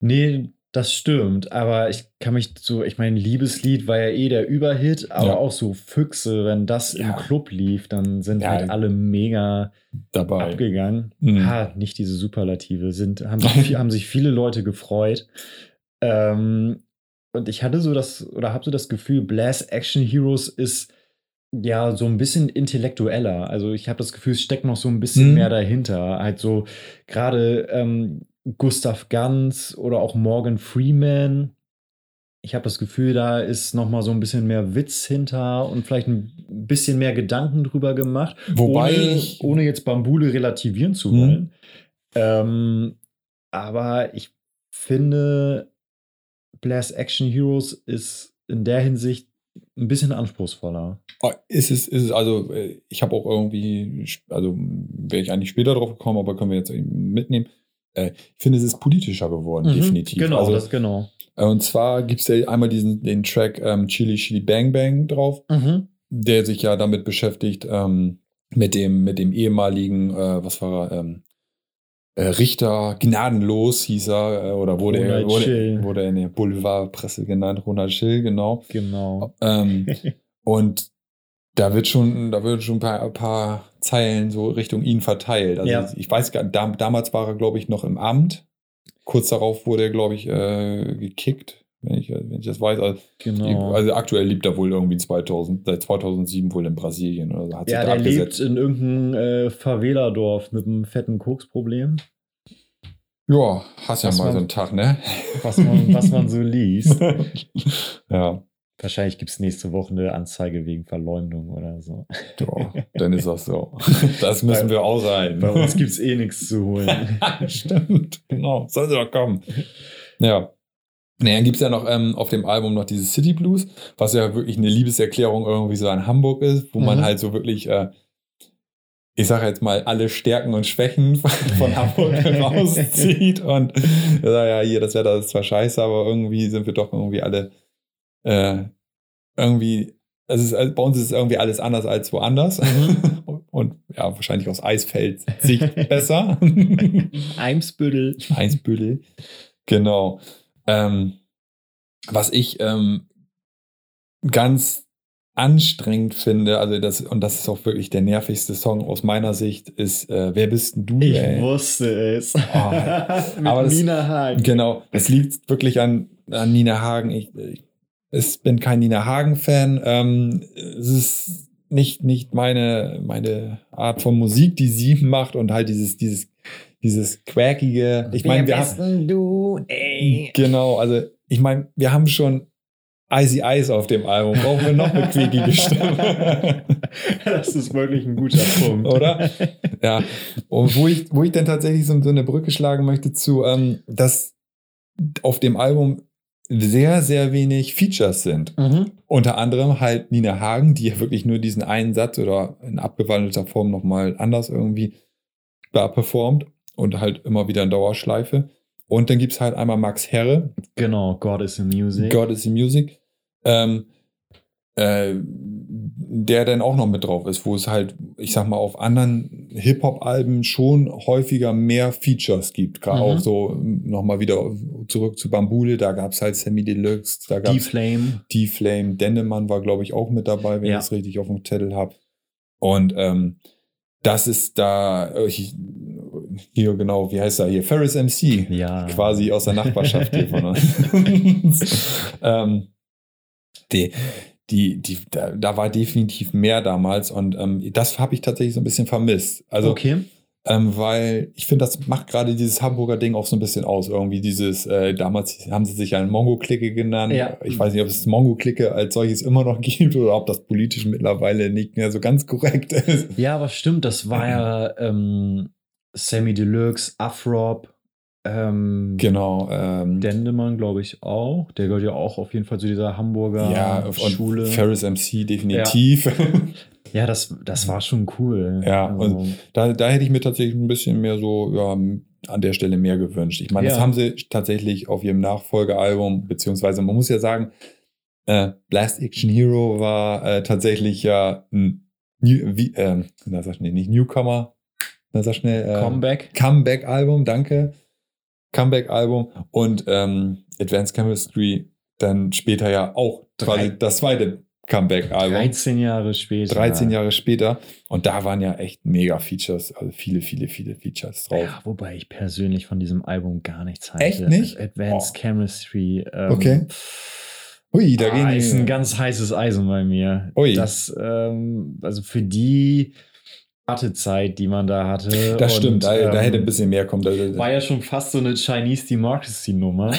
Nee, das stimmt. Aber ich kann mich so, ich meine, Liebeslied war ja eh der Überhit, aber Ja. auch so Füchse, wenn das Ja. im Club lief, dann sind Ja. halt alle mega Dabei. abgegangen. Mhm. Ha, nicht diese Superlative, sind, haben, sich, haben sich viele Leute gefreut. Ähm, und ich hatte so das, oder habe so das Gefühl, Blast Action Heroes ist ja so ein bisschen intellektueller. Also ich habe das Gefühl, es steckt noch so ein bisschen Mhm. mehr dahinter. Halt so gerade ähm, Gustav Ganz oder auch Morgan Freeman. Ich habe das Gefühl, da ist noch mal so ein bisschen mehr Witz hinter und vielleicht ein bisschen mehr Gedanken drüber gemacht Wobei ohne, ich, ohne jetzt Bambule relativieren zu Mhm. wollen. Ähm, aber ich finde, Blast Action Heroes ist in der Hinsicht ein bisschen anspruchsvoller. Oh, Ist es, ist es, also äh, ich habe auch irgendwie, also wäre ich eigentlich später drauf gekommen, aber können wir jetzt eben mitnehmen. Äh, Ich finde, es ist politischer geworden, definitiv. Genau, also, das genau. äh, und zwar gibt es ja einmal diesen, den Track ähm, Chili Chili Bang Bang drauf, Mhm. der sich ja damit beschäftigt, ähm, mit, dem, mit dem ehemaligen, äh, was war er, ähm, äh, Richter, gnadenlos hieß er, äh, oder wurde er, wurde, wurde er in der Boulevardpresse genannt, Ronald Schill, genau. Genau. Ähm, und da wird schon, da wird schon ein paar, ein paar Zeilen so Richtung ihn verteilt. Also Ja. ich weiß gar da, damals war er, glaube ich, noch im Amt. Kurz darauf wurde er, glaube ich, äh, gekickt, wenn ich, wenn ich das weiß. Also, genau. also aktuell lebt er wohl irgendwie 2000, seit 2007 wohl in Brasilien oder so. Hat ja, sich der da lebt abgesetzt. in irgendeinem äh, Favela-Dorf mit einem fetten Koksproblem, Ja, hast ja Was mal man- so einen Tag, ne? was man, was man so liest. ja. Wahrscheinlich gibt es nächste Woche eine Anzeige wegen Verleumdung oder so. Doch, dann ist das so. Das müssen wir aushalten. Bei uns gibt es eh nichts zu holen. Stimmt, genau. Soll sie doch kommen. Ja. Naja, dann gibt es ja noch ähm, auf dem Album noch dieses City Blues, was ja wirklich eine Liebeserklärung irgendwie so an Hamburg ist, wo man Mhm. halt so wirklich, äh, ich sage jetzt mal, alle Stärken und Schwächen von, von Hamburg rauszieht. Und ja, ja, hier, das Wetter ist zwar scheiße, aber irgendwie sind wir doch irgendwie alle äh, irgendwie, es ist, also bei uns ist es irgendwie alles anders als woanders. Und ja, wahrscheinlich aus Eisfeld-Sicht besser. Eimsbüttel. Eisbüttel. Genau. Ähm, was ich ähm, ganz anstrengend finde, also das, und das ist auch wirklich der nervigste Song aus meiner Sicht, ist äh, Wer bist denn du? Ich ey? wusste es. Oh. Mit Aber das- Nina Hagen. Genau, es liegt wirklich an, an Nina Hagen. Ich, ich, ich bin kein Nina Hagen-Fan. Ähm, es ist nicht, nicht meine, meine Art von Musik, die sie macht und halt dieses, dieses, dieses quäkige. Ich meine, wir haben, du? Ey. genau, also ich meine, wir haben schon Icy Ice auf dem Album. Brauchen wir noch eine quäkige Stimme? Das ist wirklich ein guter Punkt. Oder? ja. Und wo ich, wo ich dann tatsächlich so, so eine Brücke schlagen möchte zu, ähm, dass auf dem Album sehr, sehr wenig Features sind. Mhm. Unter anderem halt Nina Hagen, die ja wirklich nur diesen einen Satz oder in abgewandelter Form nochmal anders irgendwie da performt und halt immer wieder in Dauerschleife. Und dann gibt es halt einmal Max Herre, Genau, God is in Music. God is in Music, ähm, äh, der dann auch noch mit drauf ist, wo es halt, ich sag mal, auf anderen Hip-Hop-Alben schon häufiger mehr Features gibt. Gerade Mhm. auch so nochmal wieder zurück zu Bambule, da gab es halt Sammy Deluxe, da gab es D-Flame. D-Flame, Dennemann war, glaube ich, auch mit dabei, wenn Ja. ich es richtig auf dem Zettel habe. Und ähm, das ist da, ich, hier genau, wie heißt er hier? Ferris MC Ja. quasi aus der Nachbarschaft hier von uns. ähm, die, die, die, da, da war definitiv mehr damals und ähm, das habe ich tatsächlich so ein bisschen vermisst. Also, okay. ähm, weil ich finde, das macht gerade dieses Hamburger Ding auch so ein bisschen aus. Irgendwie dieses, äh, damals haben sie sich ja Mongo-Clique genannt. Ja. Ich weiß nicht, ob es Mongo-Clique als solches immer noch gibt oder ob das politisch mittlerweile nicht mehr so ganz korrekt ist. Ja, aber stimmt, das war ja ähm, Sammy Deluxe, Afrop, ähm, Genau. Ähm, Dendemann, glaube ich, auch. Der gehört ja auch auf jeden Fall zu dieser Hamburger ja, und Schule. Ferris MC definitiv. Ja, das, das war schon cool. Ja, also, Da, da hätte ich mir tatsächlich ein bisschen mehr so, ja, an der Stelle mehr gewünscht. Ich meine, das Ja. haben sie tatsächlich auf ihrem Nachfolgealbum, beziehungsweise man muss ja sagen, äh, Blast Action Hero war äh, tatsächlich ja ein, New, wie, ähm, na, sag schnell, nicht Newcomer, na, sag schnell, äh, Comeback. Comeback-Album, danke. Comeback-Album und ähm, Advanced Chemistry dann später ja auch quasi das zweite Comeback-Album. 13 Jahre später. 13 Jahre später. Und da waren ja echt mega Features, also viele, viele, viele Features drauf. Ja, wobei ich persönlich von diesem Album gar nichts halte. Echt nicht? Advanced Oh. Chemistry. Ähm, Okay. Ui, da ah, gehen die. ist ein ganz heißes Eisen bei mir. Ui. Das, ähm, also für die Wartezeit, die man da hatte. das stimmt, und, da, da ähm, hätte ein bisschen mehr kommen. Da, da, War ja schon fast so eine Chinese Democracy-Nummer.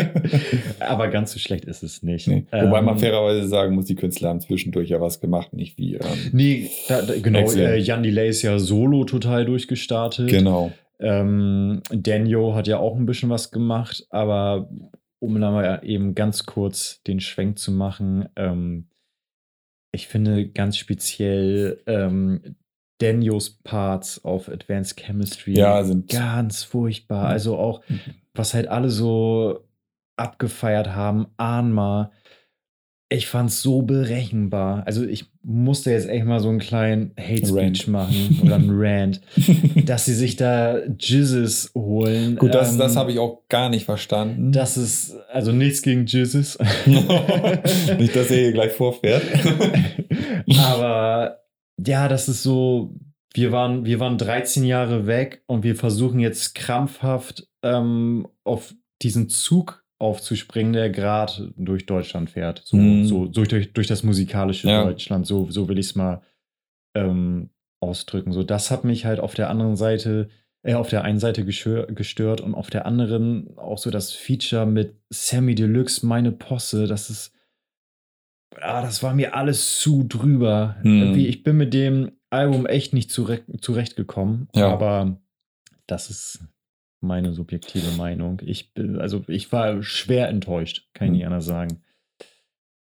Aber ganz so schlecht ist es nicht. nee. Wobei man Ähm, fairerweise sagen muss, die Künstler haben zwischendurch ja was gemacht, nicht wie. Ähm, Nee, da, da, genau. Excellent. Äh, Jan Delay ist ja solo total durchgestartet. genau. Ähm, Daniel hat ja auch ein bisschen was gemacht, aber um da mal eben ganz kurz den Schwenk zu machen, ähm, ich finde ganz speziell ähm, Daniels Parts auf Advanced Chemistry Ja, sind. ganz furchtbar. Mhm. Also auch, was halt alle so abgefeiert haben, Ahnma. Ich fand's so berechenbar. Also ich musste jetzt echt mal so einen kleinen Hate Speech machen oder einen Rant, dass sie sich da Jizzes holen. Gut, das, Ähm, das habe ich auch gar nicht verstanden. Das ist, also nichts gegen Jizzes. nicht, dass er hier gleich vorfährt. Aber ja, das ist so, wir waren, wir waren 13 Jahre weg und wir versuchen jetzt krampfhaft ähm, auf diesen Zug aufzuspringen, der gerade durch Deutschland fährt. So, Mhm. so durch, durch, das musikalische Ja. Deutschland. So, so will ich es mal ähm, ausdrücken. So, das hat mich halt auf der anderen Seite, äh, auf der einen Seite gestört und auf der anderen auch so das Feature mit Sammy Deluxe, meine Posse, das ist ah, das war mir alles zu drüber. Hm. Ich bin mit dem Album echt nicht zurecht, zurechtgekommen. Ja. Aber das ist meine subjektive Meinung. Ich bin, also ich war schwer enttäuscht, kann ich Hm. nicht anders sagen.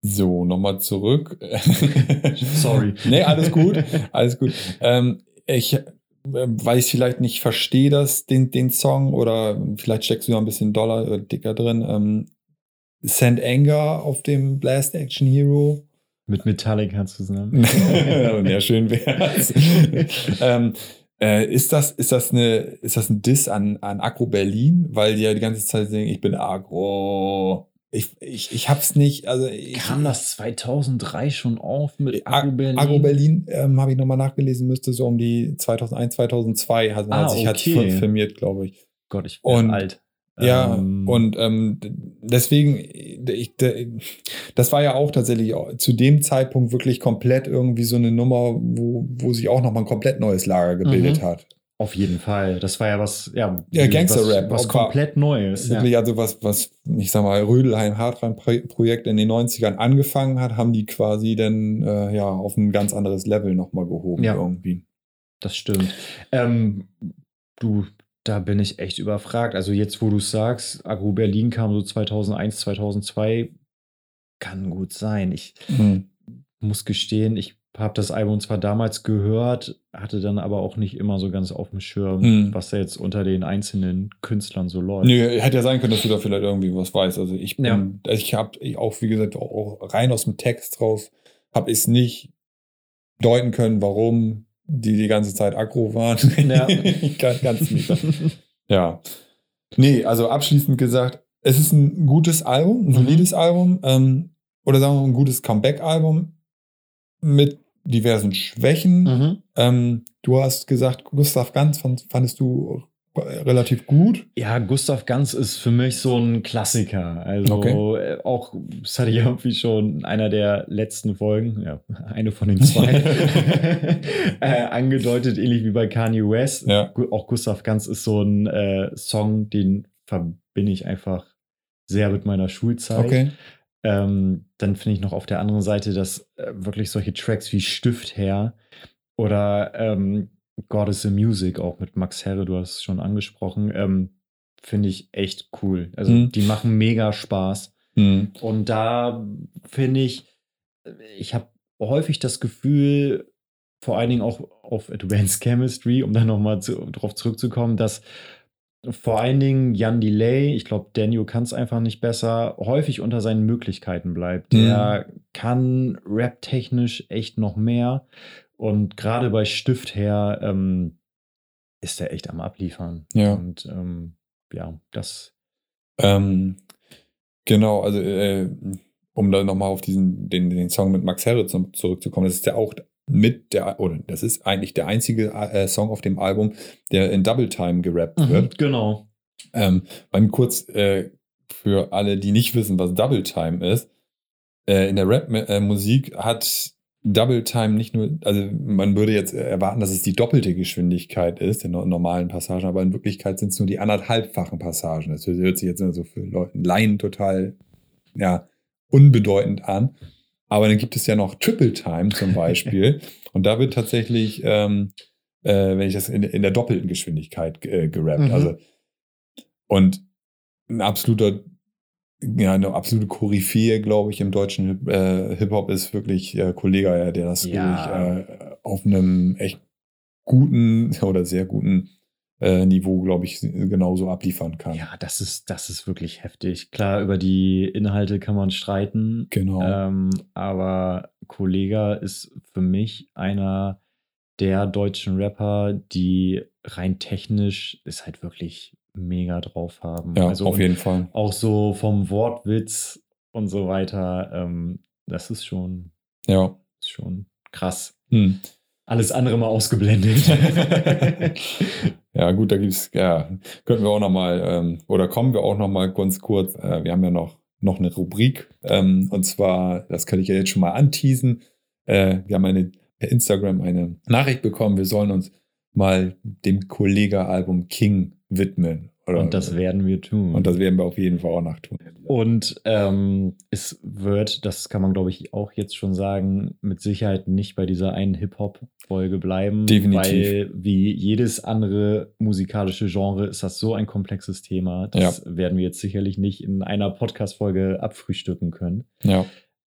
So, nochmal zurück. Sorry. nee, alles gut. Alles gut. Ähm, ich, äh, weil ich vielleicht nicht verstehe, das, den, den Song, oder vielleicht steckst du da ein bisschen doller, äh, dicker drin. Ähm, Send Anger auf dem Blast Action Hero. Mit Metallica zusammen. ja, schön wär's. ähm, äh, ist, das, ist, das eine, ist das ein Diss an, an Agro Berlin? Weil die ja die ganze Zeit sagen, ich bin Agro. Ich, ich, ich hab's nicht. Also ich, Kam das 2003 schon auf mit Ag- Agro Berlin? Agro Berlin ähm, habe ich nochmal nachgelesen, müsste so um die 2001, 2002 hat, Ah, hat sich okay. hat's firmiert, glaube ich. Gott, ich bin Und- alt. Ja, Ähm, und ähm, deswegen, ich, das war ja auch tatsächlich zu dem Zeitpunkt wirklich komplett irgendwie so eine Nummer, wo, wo sich auch nochmal ein komplett neues Lager gebildet Mhm. hat. Auf jeden Fall. Das war ja was, ja, Ja, Gangster-Rap. Was, was komplett Neues. Ja. Wirklich, also was, was, ich sag mal, Rödelheim Hartrein-Projekt in den 90ern angefangen hat, haben die quasi dann äh, ja auf ein ganz anderes Level nochmal gehoben Ja. irgendwie. Das stimmt. Ähm, du, da bin ich echt überfragt. Also jetzt, wo du sagst, Agro Berlin kam so 2001, 2002, kann gut sein. Ich Mhm. muss gestehen, ich habe das Album zwar damals gehört, hatte dann aber auch nicht immer so ganz auf dem Schirm, Mhm. was da jetzt unter den einzelnen Künstlern so läuft. Nö, hätte ja sein können, dass du da vielleicht irgendwie was weißt. Also ich bin, Ja. also ich habe auch, wie gesagt, auch rein aus dem Text raus, habe ich es nicht deuten können, warum die die ganze Zeit aggro waren. Ja. ganz, ganz nicht. Ja. Nee, also abschließend gesagt, es ist ein gutes Album, ein Mhm. solides Album, ähm, oder sagen wir mal ein gutes Comeback-Album mit diversen Schwächen. Mhm. Ähm, du hast gesagt, Gustav Ganz fand, fandest du relativ gut. Ja, Gustav Ganz ist für mich so ein Klassiker. Also Okay. äh, auch, das hatte ich irgendwie schon in einer der letzten Folgen, ja, eine von den zwei, äh, angedeutet, ähnlich wie bei Kanye West. Ja. Auch Gustav Ganz ist so ein äh, Song, den verbinde ich einfach sehr mit meiner Schulzeit. Okay. Ähm, dann finde ich noch auf der anderen Seite, dass äh, wirklich solche Tracks wie Stift her oder ähm, God is the Music, auch mit Max Herre, du hast es schon angesprochen, ähm, finde ich echt cool. Also Mhm. die machen mega Spaß. Hm. Und da finde ich, ich habe häufig das Gefühl, vor allen Dingen auch auf Advanced Chemistry, um dann nochmal zu, drauf zurückzukommen, dass vor allen Dingen Jan Delay, ich glaube, Daniel kann es einfach nicht besser, häufig unter seinen Möglichkeiten bleibt. Der kann rap-technisch echt noch mehr. Und gerade bei Stift her ähm, ist er echt am Abliefern. Ja. Und ähm, ja, das. Ähm, genau, also äh, um da nochmal auf diesen, den, den Song mit Max Herre zurückzukommen, das ist ja auch mit der, oder das ist eigentlich der einzige äh, Song auf dem Album, der in Double Time gerappt wird. Genau. Ähm, beim kurz äh, für alle, die nicht wissen, was Double Time ist, äh, in der Rap-Musik hat Double Time nicht nur, also man würde jetzt erwarten, dass es die doppelte Geschwindigkeit ist, in no- normalen Passagen, aber in Wirklichkeit sind es nur die anderthalbfachen Passagen. Das hört sich jetzt so für Leute, Laien total ja, unbedeutend an. Aber dann gibt es ja noch Triple Time zum Beispiel. und da wird tatsächlich, ähm, äh, wenn ich das in, in der doppelten Geschwindigkeit äh, gerappt. Mhm. Also, und ein absoluter, ja, eine absolute Koryphäe, glaube ich, im deutschen Hip- äh, Hip-Hop ist wirklich äh, Kollega, der das Ja. wirklich äh, auf einem echt guten oder sehr guten äh, Niveau, glaube ich, genauso abliefern kann. Ja, das ist, das ist wirklich heftig. Klar, über die Inhalte kann man streiten. Genau. Ähm, aber Kollega ist für mich einer der deutschen Rapper, die rein technisch ist halt wirklich mega drauf haben. ja, also auf jeden Fall. auch so vom Wortwitz und so weiter. Ähm, das ist schon, Ja. ist schon krass. Hm. Alles andere mal ausgeblendet. Ja, gut, da gibt's, ja, könnten wir auch noch mal, ähm, oder kommen wir auch noch mal ganz kurz, äh, wir haben ja noch, noch eine Rubrik, ähm, und zwar, das kann ich ja jetzt schon mal anteasen, äh, wir haben eine, per Instagram eine Nachricht bekommen, wir sollen uns mal dem Kollega-Album King widmen. Oder, Und das werden wir tun. und das werden wir auf jeden Fall auch nachtun. Und ähm, es wird, das kann man glaube ich auch jetzt schon sagen, mit Sicherheit nicht bei dieser einen Hip-Hop-Folge bleiben. Definitiv. Weil wie jedes andere musikalische Genre ist das so ein komplexes Thema. Das werden wir jetzt sicherlich nicht in einer Podcast-Folge abfrühstücken können. Ja.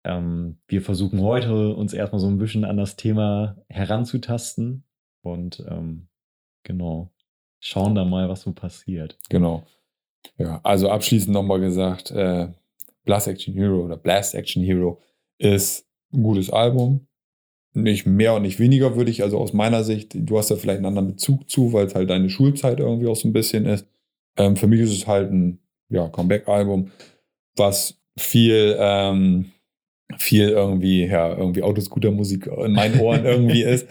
Ähm, wir versuchen heute uns erstmal so ein bisschen an das Thema heranzutasten und ähm, genau, schauen da mal, was so passiert. Genau. Ja, also abschließend nochmal gesagt, äh, Blast Action Hero oder Blast Action Hero ist ein gutes Album. Nicht mehr und nicht weniger würde ich, also aus meiner Sicht, du hast da vielleicht einen anderen Bezug zu, weil es halt deine Schulzeit irgendwie auch so ein bisschen ist. Ähm, für mich ist es halt ein ja, Comeback-Album, was viel, ähm, viel irgendwie, ja, irgendwie Autoscooter-Musik in meinen Ohren irgendwie ist.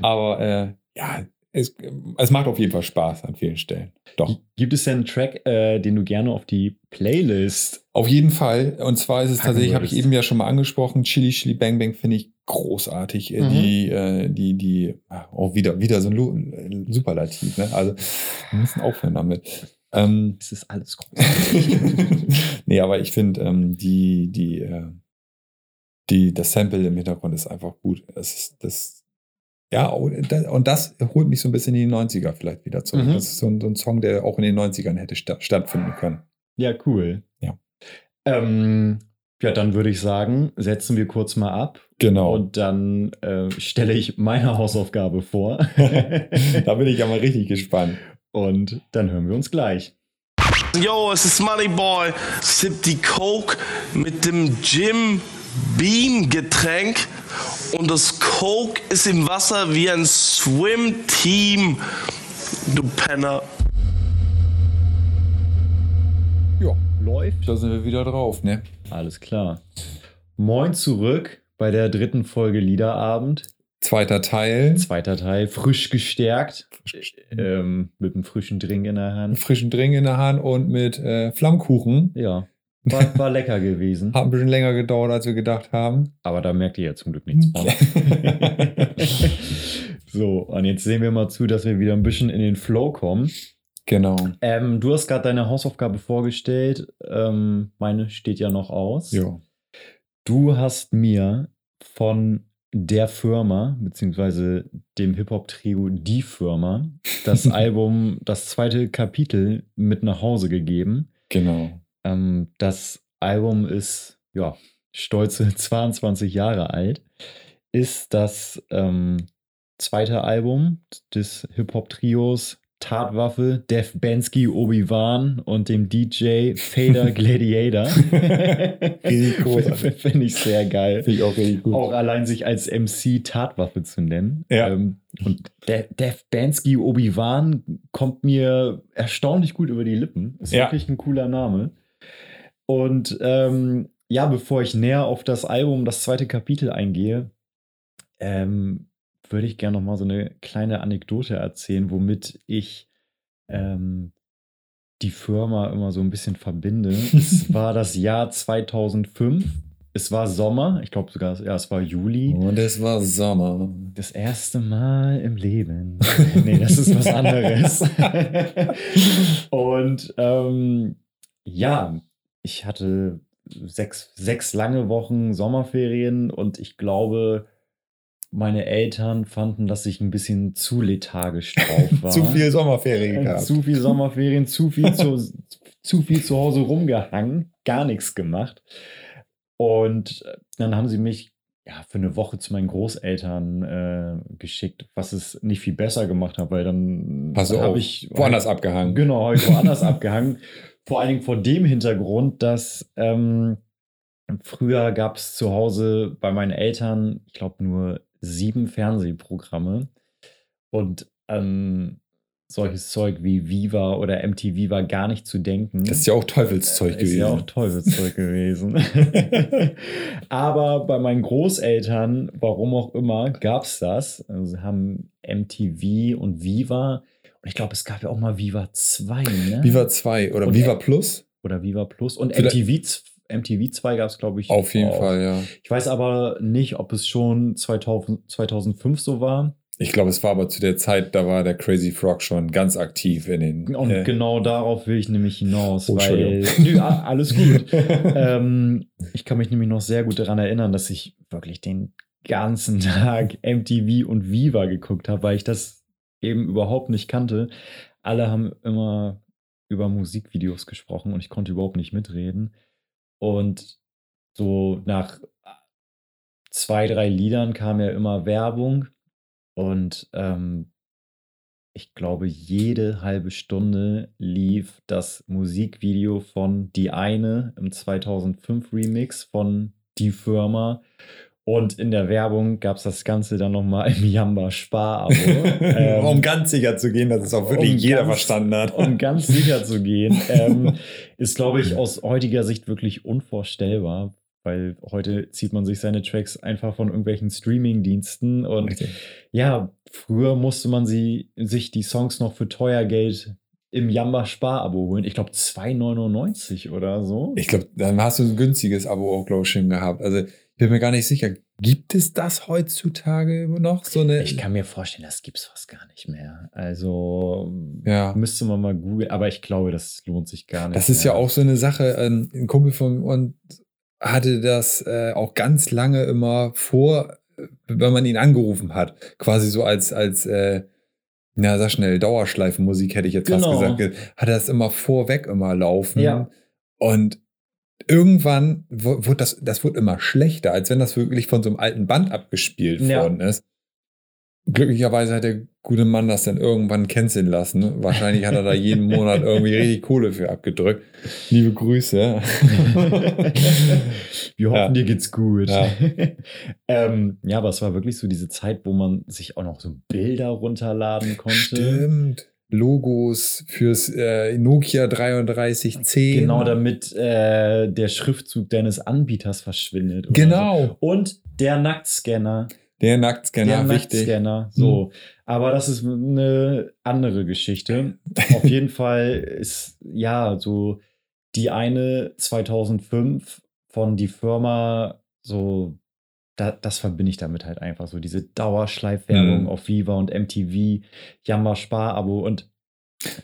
Aber äh, ja, es, es macht auf jeden Fall Spaß an vielen Stellen. Doch. Gibt es denn einen Track, äh, den du gerne auf die Playlist? Auf jeden Fall. Und zwar ist es tatsächlich, habe ich eben ja schon mal angesprochen, Chili Chili Bang Bang finde ich großartig. Äh, Mhm. Die, äh, die, die, ah, auch wieder, wieder so ein äh, Superlativ, ne? Also, wir müssen aufhören damit. Ähm, Es ist alles groß. nee, aber ich finde, ähm, die, die, äh, die, das Sample im Hintergrund ist einfach gut. Das ist, das, ja, und das, holt mich so ein bisschen in die 90er vielleicht wieder zurück. Mhm. Das ist so ein, so ein Song, der auch in den 90ern hätte sta stattfinden können. ja, cool. Ja. Ähm, ja, dann würde ich sagen, setzen wir kurz mal ab Genau. und dann äh, stelle ich meine Hausaufgabe vor. da bin ich ja mal richtig gespannt. und dann hören wir uns gleich. Yo, es ist Moneyboy. Sip die Coke mit dem Jim Beam Getränk. Und das Coke ist im Wasser wie ein Swim-Team. Du Penner. Ja, Läuft. da sind wir wieder drauf, ne? Alles klar. Moin zurück bei der dritten Folge Liederabend. Zweiter Teil. Zweiter Teil, frisch gestärkt. Ähm, mit einem frischen Drink in der Hand. frischen Drink in der Hand und mit äh, Flammkuchen. Ja, war, war lecker gewesen. Hat ein bisschen länger gedauert, als wir gedacht haben. Aber da merkt ihr ja zum Glück nichts von. so, und jetzt sehen wir mal zu, dass wir wieder ein bisschen in den Flow kommen. genau. Ähm, du hast gerade deine Hausaufgabe vorgestellt. Ähm, meine steht ja noch aus. Ja. Du hast mir von der Firma, beziehungsweise dem Hip-Hop-Trio Die Firma, das Album, das zweite Kapitel mit nach Hause gegeben. Genau. Ähm, das Album ist, ja, stolze 22 Jahre alt. Ist das ähm, zweite Album des Hip-Hop-Trios Tatwaffe, Def Bensky, Obi-Wan und dem DJ Fader Gladiator. Finde ich sehr geil. Finde ich auch richtig gut. Auch allein sich als MC Tatwaffe zu nennen. Ja. Ähm, und De Def Bansky Obi-Wan kommt mir erstaunlich gut über die Lippen. Ist Ja. wirklich ein cooler Name. Und ähm, ja, bevor ich näher auf das Album, das zweite Kapitel eingehe, ähm, würde ich gerne noch mal so eine kleine Anekdote erzählen, womit ich ähm, die Firma immer so ein bisschen verbinde. es war das Jahr 2005. Es war Sommer. Ich glaube sogar, ja, es war Juli. Und es war Sommer. Das erste Mal im Leben. nee, das ist was anderes. und ähm, ja, ich hatte sechs, sechs lange Wochen Sommerferien und ich glaube, meine Eltern fanden, dass ich ein bisschen zu lethargisch drauf war. Zu viel Sommerferien Äh, gehabt. Zu viel Sommerferien, zu viel zu, zu viel zu Hause rumgehangen, gar nichts gemacht. Und dann haben sie mich ja, für eine Woche zu meinen Großeltern äh, geschickt, was es nicht viel besser gemacht hat, weil dann habe ich woanders abgehangen. Genau, habe ich woanders abgehangen. Vor allen Dingen vor dem Hintergrund, dass ähm, früher gab es zu Hause bei meinen Eltern, ich glaube, nur sieben Fernsehprogramme. Und ähm, solches Zeug wie Viva oder MTV war gar nicht zu denken. Das ist ja auch Teufelszeug Ist gewesen. ja auch Teufelszeug gewesen. Aber bei meinen Großeltern, warum auch immer, gab es das. Also sie haben MTV und Viva. Und ich glaube, es gab ja auch mal Viva 2, ne? Viva 2 oder Und- Viva Plus? Oder Viva Plus. Und Vielleicht- MTV, MTV 2 gab es, glaube ich. Auf jeden auch. Fall, ja. Ich weiß aber nicht, ob es schon 2000, 2005 so war. ich glaube, es war aber zu der Zeit, da war der Crazy Frog schon ganz aktiv in den. Und äh, genau darauf will ich nämlich hinaus, Oh, weil. Nö, alles gut. ähm, ich kann mich nämlich noch sehr gut daran erinnern, dass ich wirklich den ganzen Tag MTV und Viva geguckt habe, weil ich das eben überhaupt nicht kannte. Alle haben immer über Musikvideos gesprochen und ich konnte überhaupt nicht mitreden. Und so nach zwei, drei Liedern kam ja immer Werbung und ähm, ich glaube, jede halbe Stunde lief das Musikvideo von Die eine im 2005 Remix von Die Firma. Und in der Werbung gab es das Ganze dann nochmal im Jamba Spar-Abo. Ähm, um ganz sicher zu gehen, dass es auch wirklich um jeder ganz- verstanden hat. um ganz sicher zu gehen, ähm, ist, glaube ich, aus heutiger Sicht wirklich unvorstellbar, weil heute zieht man sich seine Tracks einfach von irgendwelchen Streaming-Diensten und Richtig. ja, früher musste man sie, sich die Songs noch für teuer Geld im Jamba Spar-Abo holen. Ich glaube 2,99 oder so. Ich glaube, dann hast du ein günstiges Abo auch, glaube ich, schon gehabt. Also, bin mir gar nicht sicher. Gibt es das heutzutage noch? So eine. Ich kann mir vorstellen, das gibt's fast gar nicht mehr. Also ja. müsste man mal googeln, aber ich glaube, das lohnt sich gar nicht. Das ist ja mehr. auch so eine Sache. ähm, Ein Kumpel von uns hatte das äh, auch ganz lange immer vor, äh, wenn man ihn angerufen hat. Quasi so als, als äh, na, sag schnell, Dauerschleifenmusik hätte ich jetzt Genau. fast gesagt. Hat er das immer vorweg immer laufen. Ja. Und irgendwann wurde das, das wurde immer schlechter, als wenn das wirklich von so einem alten Band abgespielt Ja. worden ist. Glücklicherweise hat der gute Mann das dann irgendwann canceln lassen. Wahrscheinlich hat er da jeden Monat irgendwie richtig Kohle für abgedrückt. Liebe Grüße. Wir hoffen, Ja. dir geht's gut. Ja. ähm, ja, aber es war wirklich so diese Zeit, wo man sich auch noch so Bilder runterladen konnte. Stimmt. Logos fürs äh, Nokia 3310. Genau, damit äh, der Schriftzug deines Anbieters verschwindet. Genau. So. Und der Nacktscanner. Der Nacktscanner, der wichtig. Hm. Nacktscanner. So. Aber das ist eine andere Geschichte. Auf jeden Fall ist, ja, so die eine 2005 von die Firma so, da, das verbinde ich damit halt einfach so, diese Dauerschleifwerbung Mhm. auf Viva und MTV, Jammer Spar-Abo und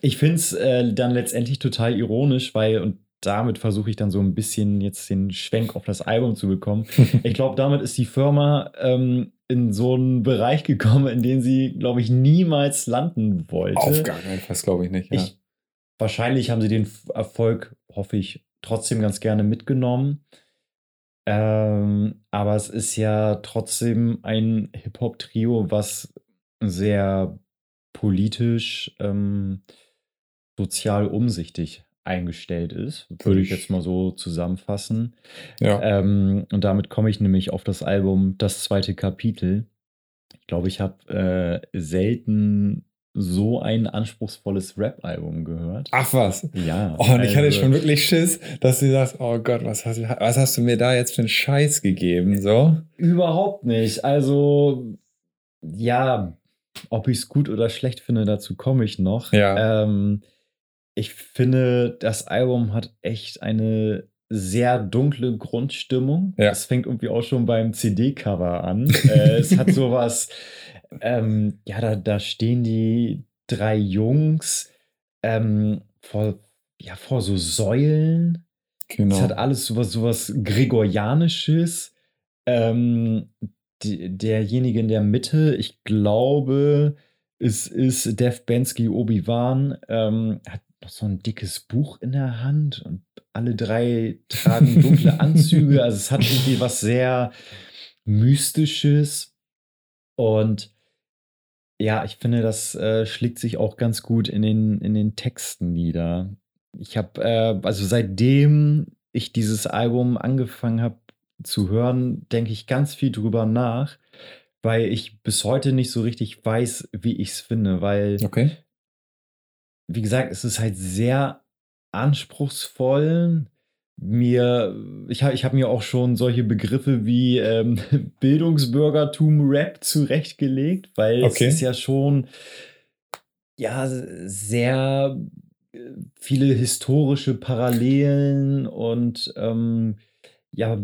ich finde es äh, dann letztendlich total ironisch, weil, und damit versuche ich dann so ein bisschen jetzt den Schwenk auf das Album zu bekommen. ich glaube, damit ist die Firma ähm, in so einen Bereich gekommen, in den sie, glaube ich, niemals landen wollte. Auf gar keinen Fall, glaube ich nicht. Ja. Ich, wahrscheinlich haben sie den Erfolg, hoffe ich, trotzdem ganz gerne mitgenommen. Ähm, aber es ist ja trotzdem ein Hip-Hop-Trio, was sehr politisch, ähm, sozial umsichtig eingestellt ist, würde ich jetzt mal so zusammenfassen. ja. Ähm, und damit komme ich nämlich auf das Album Das zweite Kapitel. Ich glaube, ich habe äh, selten so ein anspruchsvolles Rap-Album gehört. Ach was. Ja. Oh, und ich hatte also- schon wirklich Schiss, dass du sagst, oh Gott, was hast, was hast du mir da jetzt für einen Scheiß gegeben? So? Überhaupt nicht. Also, ja, ob ich es gut oder schlecht finde, dazu komme ich noch. Ja. Ähm, ich finde, das Album hat echt eine sehr dunkle Grundstimmung. Ja. Es fängt irgendwie auch schon beim CD-Cover an. äh, es hat sowas, ähm, ja, da, da stehen die drei Jungs ähm, vor, ja, vor so Säulen. Genau. Es hat alles sowas, sowas Gregorianisches. Ähm, die, derjenige in der Mitte, ich glaube, es ist Dev Bensky Obi-Wan, ähm, hat noch so ein dickes Buch in der Hand und alle drei tragen dunkle Anzüge. Also es hat irgendwie was sehr Mystisches. Und ja, ich finde, das äh, schlägt sich auch ganz gut in den, in den Texten nieder. Ich habe, äh, also seitdem ich dieses Album angefangen habe zu hören, denke ich ganz viel drüber nach, weil ich bis heute nicht so richtig weiß, wie ich es finde, weil, okay. Wie gesagt, es ist halt sehr anspruchsvoll. Mir, ich habe ich hab mir auch schon solche Begriffe wie ähm, Bildungsbürgertum Rap zurechtgelegt, weil Okay. es ist ja schon ja sehr äh, viele historische Parallelen und ähm, ja,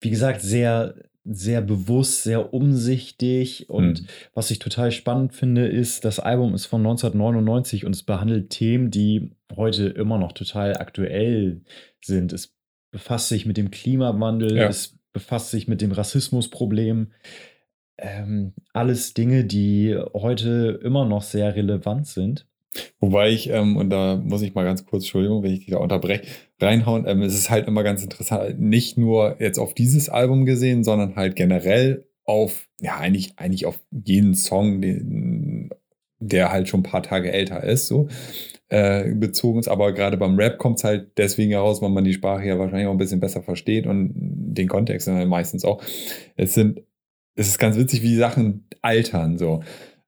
wie gesagt, sehr sehr bewusst, sehr umsichtig. Und Hm. was ich total spannend finde, ist, das Album ist von 1999 und es behandelt Themen, die heute immer noch total aktuell sind. Es befasst sich mit dem Klimawandel, Ja. es befasst sich mit dem Rassismusproblem. Ähm, alles Dinge, die heute immer noch sehr relevant sind. Wobei ich, ähm, und da muss ich mal ganz kurz, Entschuldigung, wenn ich dich da unterbreche, reinhauen, ähm, es ist halt immer ganz interessant, nicht nur jetzt auf dieses Album gesehen, sondern halt generell auf, ja, eigentlich, eigentlich auf jeden Song, den, der halt schon ein paar Tage älter ist, so äh, bezogen ist. Aber gerade beim Rap kommt es halt deswegen heraus, weil man die Sprache ja wahrscheinlich auch ein bisschen besser versteht und den Kontext dann meistens auch. Es sind, es ist ganz witzig, wie die Sachen altern, so.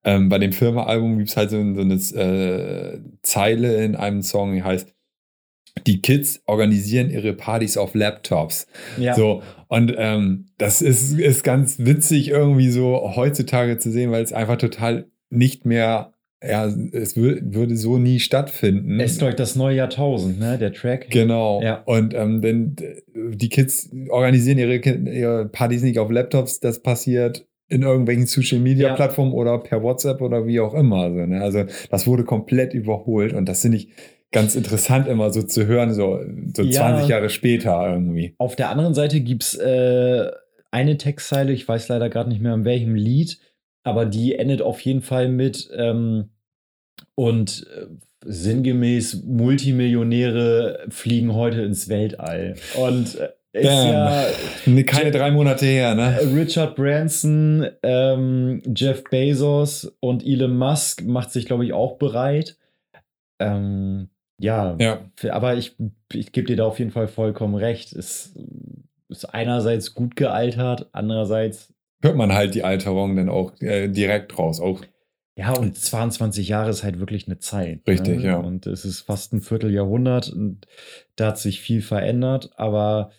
Ähm, bei dem Firma-Album gibt es halt so, so eine äh, Zeile in einem Song, die heißt, die Kids organisieren ihre Partys auf Laptops. Ja, So, und ähm, das ist, ist ganz witzig irgendwie so heutzutage zu sehen, weil es einfach total nicht mehr, ja, es wür würde so nie stattfinden. es ist, glaube ich, das neue Jahrtausend, ne? Der Track. Genau. Ja. Und ähm, denn äh, die Kids organisieren ihre, ihre Partys nicht auf Laptops, das passiert in irgendwelchen Social Media Ja. Plattformen oder per WhatsApp oder wie auch immer. So, ne? Also das wurde komplett überholt und das finde ich ganz interessant immer so zu hören, so, so Ja. 20 Jahre später irgendwie. Auf der anderen Seite gibt es äh, eine Textzeile, ich weiß leider gerade nicht mehr in welchem Lied, aber die endet auf jeden Fall mit ähm, und äh, sinngemäß Multimillionäre fliegen heute ins Weltall. Und äh, ist ja keine drei Monate her, ne? Richard Branson, ähm, Jeff Bezos und Elon Musk macht sich, glaube ich, auch bereit. Ähm, ja, Ja. Aber ich, ich gebe dir da auf jeden Fall vollkommen recht. Es ist einerseits gut gealtert, andererseits, Hört man halt die Alterung dann auch äh, direkt raus. Auch ja, und 22 Jahre ist halt wirklich eine Zeit. Richtig, ne? ja. Und es ist fast ein Vierteljahrhundert und da hat sich viel verändert, aber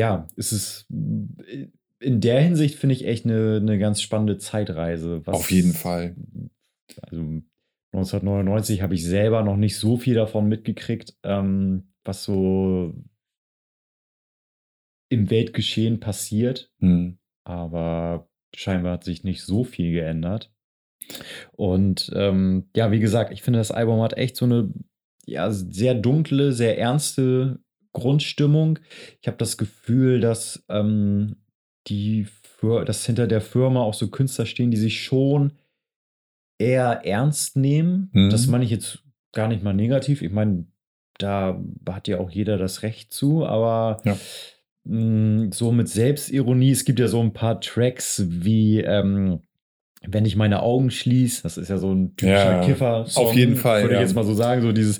ja, es ist in der Hinsicht finde ich echt eine, eine ganz spannende Zeitreise. was- auf jeden Fall. also 1999 habe ich selber noch nicht so viel davon mitgekriegt, ähm, was so im Weltgeschehen passiert. Hm. Aber scheinbar hat sich nicht so viel geändert. Und ähm, ja, wie gesagt, ich finde, das Album hat echt so eine ja, sehr dunkle, sehr ernste Grundstimmung. Ich habe das Gefühl, dass ähm, die für, dass hinter der Firma auch so Künstler stehen, die sich schon eher ernst nehmen. Mhm. Das meine ich jetzt gar nicht mal negativ. Ich meine, da hat ja auch jeder das Recht zu, aber Ja. mh, so mit Selbstironie, es gibt ja so ein paar Tracks wie ähm, wenn ich meine Augen schließe, das ist ja so ein typischer Ja, kiffer auf jeden Fall, Würde ich ja. jetzt mal so sagen, so dieses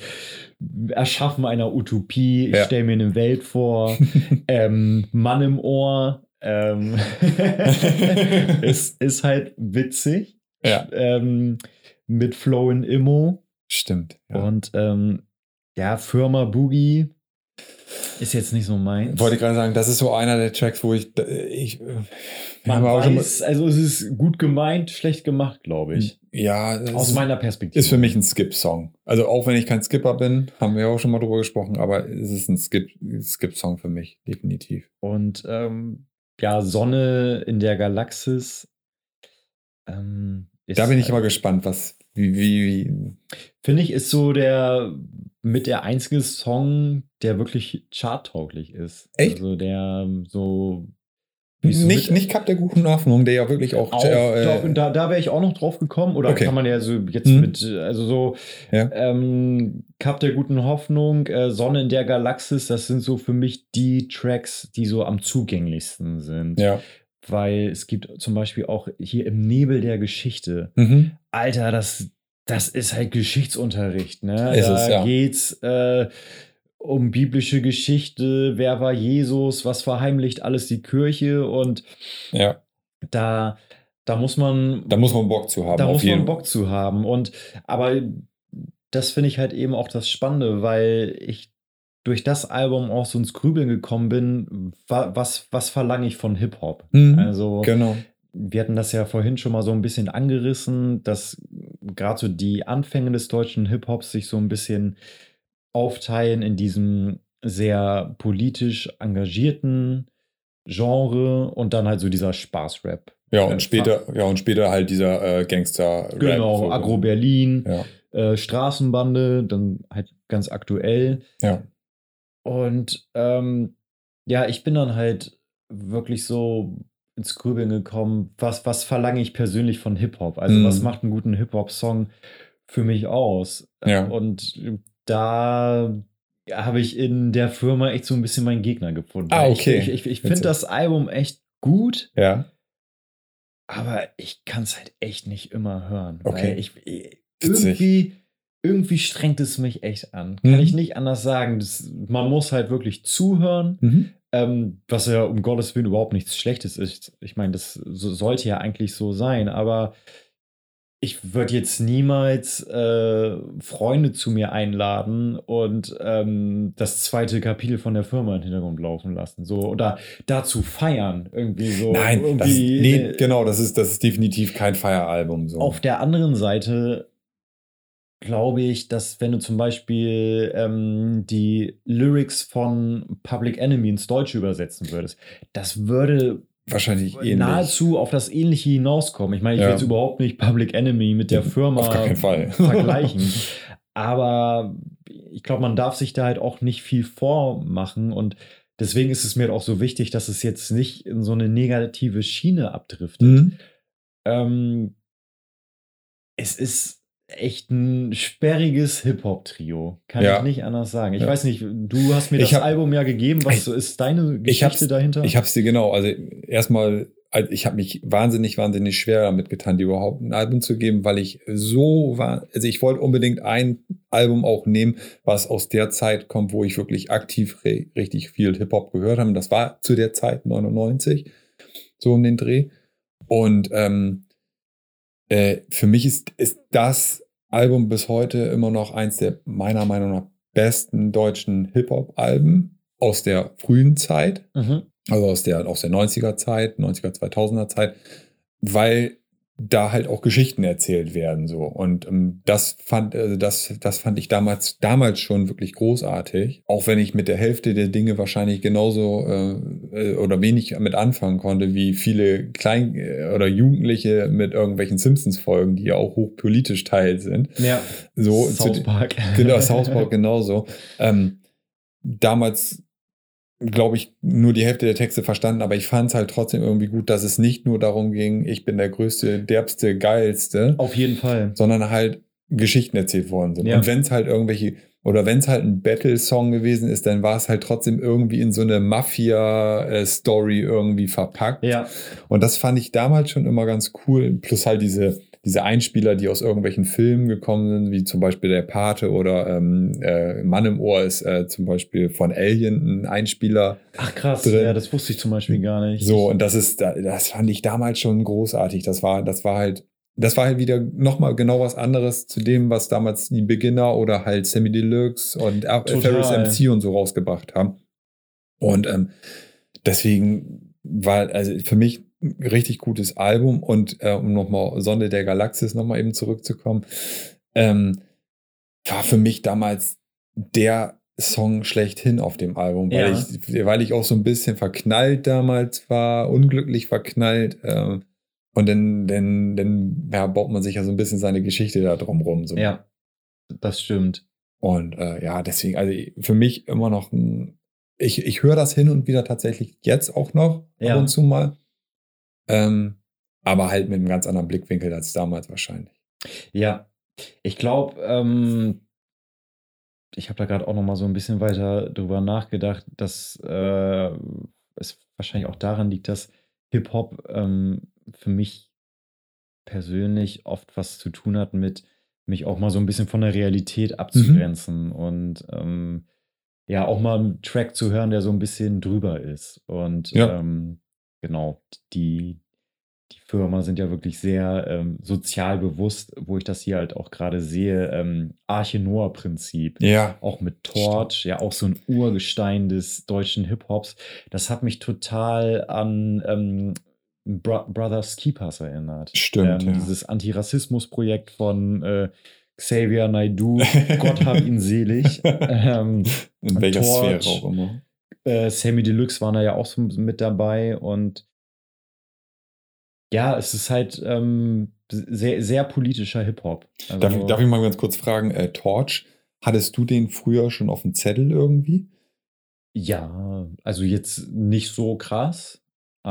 Erschaffen einer Utopie, ich Ja. stelle mir eine Welt vor, ähm, Mann im Ohr, ähm, es ist halt witzig Ja, ähm, mit Flow in Immo stimmt. Und ähm, ja, Firma Boogie ist jetzt nicht so meins. Wollte gerade sagen, das ist so einer der Tracks, wo ich, ich wir Man weiß, also es ist gut gemeint, schlecht gemacht, glaube ich. ja, Aus meiner Perspektive. ist für mich ein Skip-Song. Also auch wenn ich kein Skipper bin, haben wir auch schon mal drüber gesprochen, aber es ist ein Skip- Skip-Song für mich, definitiv. Und ähm, ja, Sonne in der Galaxis. Ähm, ist, Da bin ich immer gespannt, was, wie, wie, wie. Finde ich, ist so der mit der einzige Song, der wirklich charttauglich ist. Echt? Also der ähm, so Nicht, mit- nicht Cup der guten Hoffnung, der ja wirklich auch. Auch, äh, doch, und da, da wäre ich auch noch drauf gekommen. Oder Okay. kann man ja so jetzt Mhm. mit, äh, also so, Ja. ähm, Cup der guten Hoffnung, äh, Sonne in der Galaxis, das sind so für mich die Tracks, die so am zugänglichsten sind. ja. Weil es gibt zum Beispiel auch hier im Nebel der Geschichte. Mhm. Alter, das, das ist halt Geschichtsunterricht, ne? Ist da es, ja. geht's äh, um biblische Geschichte, wer war Jesus, was verheimlicht alles die Kirche und Ja. da, da muss man, Da muss man Bock zu haben. da muss man Bock zu haben. Und aber das finde ich halt eben auch das Spannende, weil ich durch das Album auch so ins Grübeln gekommen bin, wa- was, was verlange ich von Hip-Hop? Mhm. Also Genau. Wir hatten das ja vorhin schon mal so ein bisschen angerissen, dass gerade so die Anfänge des deutschen Hip-Hops sich so ein bisschen aufteilen in diesem sehr politisch engagierten Genre und dann halt so dieser Spaß-Rap. Ja, Äh, und später, ja, und später halt dieser äh, Gangster-Rap. Genau, so. Agro Berlin, Ja, äh, Straßenbande, dann halt ganz aktuell. ja. Und ähm, ja, ich bin dann halt wirklich so ins Grübeln gekommen, was, was verlange ich persönlich von Hip-Hop? Also, Mhm. was macht einen guten Hip-Hop-Song für mich aus? Ja. Und da habe ich in der Firma echt so ein bisschen meinen Gegner gefunden. Ah, Ich- okay. Ich, ich, ich finde das Album echt gut, Ja. aber ich kann es halt echt nicht immer hören. Okay. Ich, ich, Witzig. irgendwie, irgendwie strengt es mich echt an. Kann Mhm. ich nicht anders sagen. Das, man muss halt wirklich zuhören, Mhm. ähm, was ja um Gottes Willen überhaupt nichts Schlechtes ist. Ich meine, das so, sollte ja eigentlich so sein, aber ich würde jetzt niemals äh, Freunde zu mir einladen und ähm, das zweite Kapitel von der Firma im Hintergrund laufen lassen. So, oder dazu feiern. Irgendwie so. Nein, das, irgendwie, nee, äh, genau, das ist, das ist definitiv kein Feieralbum. So. auf der anderen Seite glaube ich, dass wenn du zum Beispiel ähm, die Lyrics von Public Enemy ins Deutsche übersetzen würdest, das würde Wahrscheinlich ähnlich. nahezu auf das Ähnliche hinauskommen. Ich meine, ich will Ja. jetzt überhaupt nicht Public Enemy mit der Firma vergleichen. Aber ich glaube, man darf sich da halt auch nicht viel vormachen und deswegen ist es mir auch so wichtig, dass es jetzt nicht in so eine negative Schiene abdriftet. Mhm. Ähm, es ist echt ein sperriges Hip-Hop-Trio. Kann Ja. ich nicht anders sagen. Ich Ja. weiß nicht, du hast mir das hab- Album ja gegeben. Was Ich- ist deine Geschichte dahinter? Ich hab's dir genau. Also erstmal, also ich habe mich wahnsinnig, wahnsinnig schwer damit getan, dir überhaupt ein Album zu geben, weil ich so war. Also ich wollte unbedingt ein Album auch nehmen, was aus der Zeit kommt, wo ich wirklich aktiv richtig viel Hip-Hop gehört habe. Das war zu der Zeit 99, so um den Dreh. Und ähm, äh, für mich ist, ist das Album bis heute immer noch eins der meiner Meinung nach besten deutschen Hip-Hop-Alben aus der frühen Zeit mhm. also aus der, aus der 90er Zeit, 90er, 2000er Zeit, weil da halt auch Geschichten erzählt werden so und ähm, das fand also das das fand ich damals damals schon wirklich großartig auch wenn ich mit der Hälfte der Dinge wahrscheinlich genauso äh, äh, oder wenig mit anfangen konnte wie viele Klein äh, oder Jugendliche mit irgendwelchen Simpsons Folgen die ja auch hochpolitisch teil sind Ja, so South Park. Genau, South Park genauso. Ähm, damals, glaube ich, nur die Hälfte der Texte verstanden, aber ich fand es halt trotzdem irgendwie gut, dass es nicht nur darum ging, ich bin der größte, derbste, geilste, Auf jeden Fall. sondern halt Geschichten erzählt worden sind. Ja. Und wenn es halt irgendwelche, oder wenn es halt ein Battle-Song gewesen ist, dann war es halt trotzdem irgendwie in so eine Mafia-Story irgendwie verpackt. Ja, Und das fand ich damals schon immer ganz cool. Plus halt diese, diese Einspieler, die aus irgendwelchen Filmen gekommen sind, wie zum Beispiel Der Pate oder ähm, äh, Mann im Ohr ist äh, zum Beispiel von Alien ein Einspieler. ach krass. Drin. Ja, das wusste ich zum Beispiel gar nicht. So, und das ist, das fand ich damals schon großartig. Das war, das war halt, das war halt wieder nochmal genau was anderes zu dem, was damals die Beginner oder halt Sammy Deluxe und äh, Total. Ferris MC und so rausgebracht haben. Und ähm, deswegen war also für mich richtig gutes Album und äh, um nochmal Sonde der Galaxis nochmal eben zurückzukommen, ähm, war für mich damals der Song schlechthin auf dem Album, weil, Ja. ich, weil ich auch so ein bisschen verknallt damals war, unglücklich verknallt. Ähm, und dann, dann, dann ja, baut man sich ja so ein bisschen seine Geschichte da drum rum. So. Ja, das stimmt. Und äh, ja, deswegen, also für mich immer noch ein. Ich, ich höre das hin und wieder tatsächlich jetzt auch noch Ja. ab und zu mal. Ähm, aber halt mit einem ganz anderen Blickwinkel als damals wahrscheinlich. Ja, ich glaube, ähm, ich habe da gerade auch noch mal so ein bisschen weiter drüber nachgedacht, dass äh, es wahrscheinlich auch daran liegt, dass Hip-Hop ähm, für mich persönlich oft was zu tun hat mit mich auch mal so ein bisschen von der Realität abzugrenzen und ähm, ja, auch mal einen Track zu hören, der so ein bisschen drüber ist. Und Ja. ähm, genau, die, die Firma sind ja wirklich sehr ähm, sozial bewusst, wo ich das hier halt auch gerade sehe. Ähm, Arche Noah-Prinzip. Ja. Auch mit Torch, ja, auch so ein Urgestein des deutschen Hip-Hops. Das hat mich total an ähm, Bro Brothers Keepers erinnert. Stimmt, Ähm, ja. Dieses Antirassismus-Projekt von äh, Xavier Naidoo, Gott hab ihn selig. ähm, In welcher Torch. Sphäre auch immer. Äh, Sammy Deluxe waren da ja auch so mit dabei und ja, es ist halt ähm, sehr, sehr politischer Hip-Hop. Also, Darf, ich- darf ich mal ganz kurz fragen, äh, Torch, hattest du den früher schon auf dem Zettel irgendwie? ja, also jetzt nicht so krass.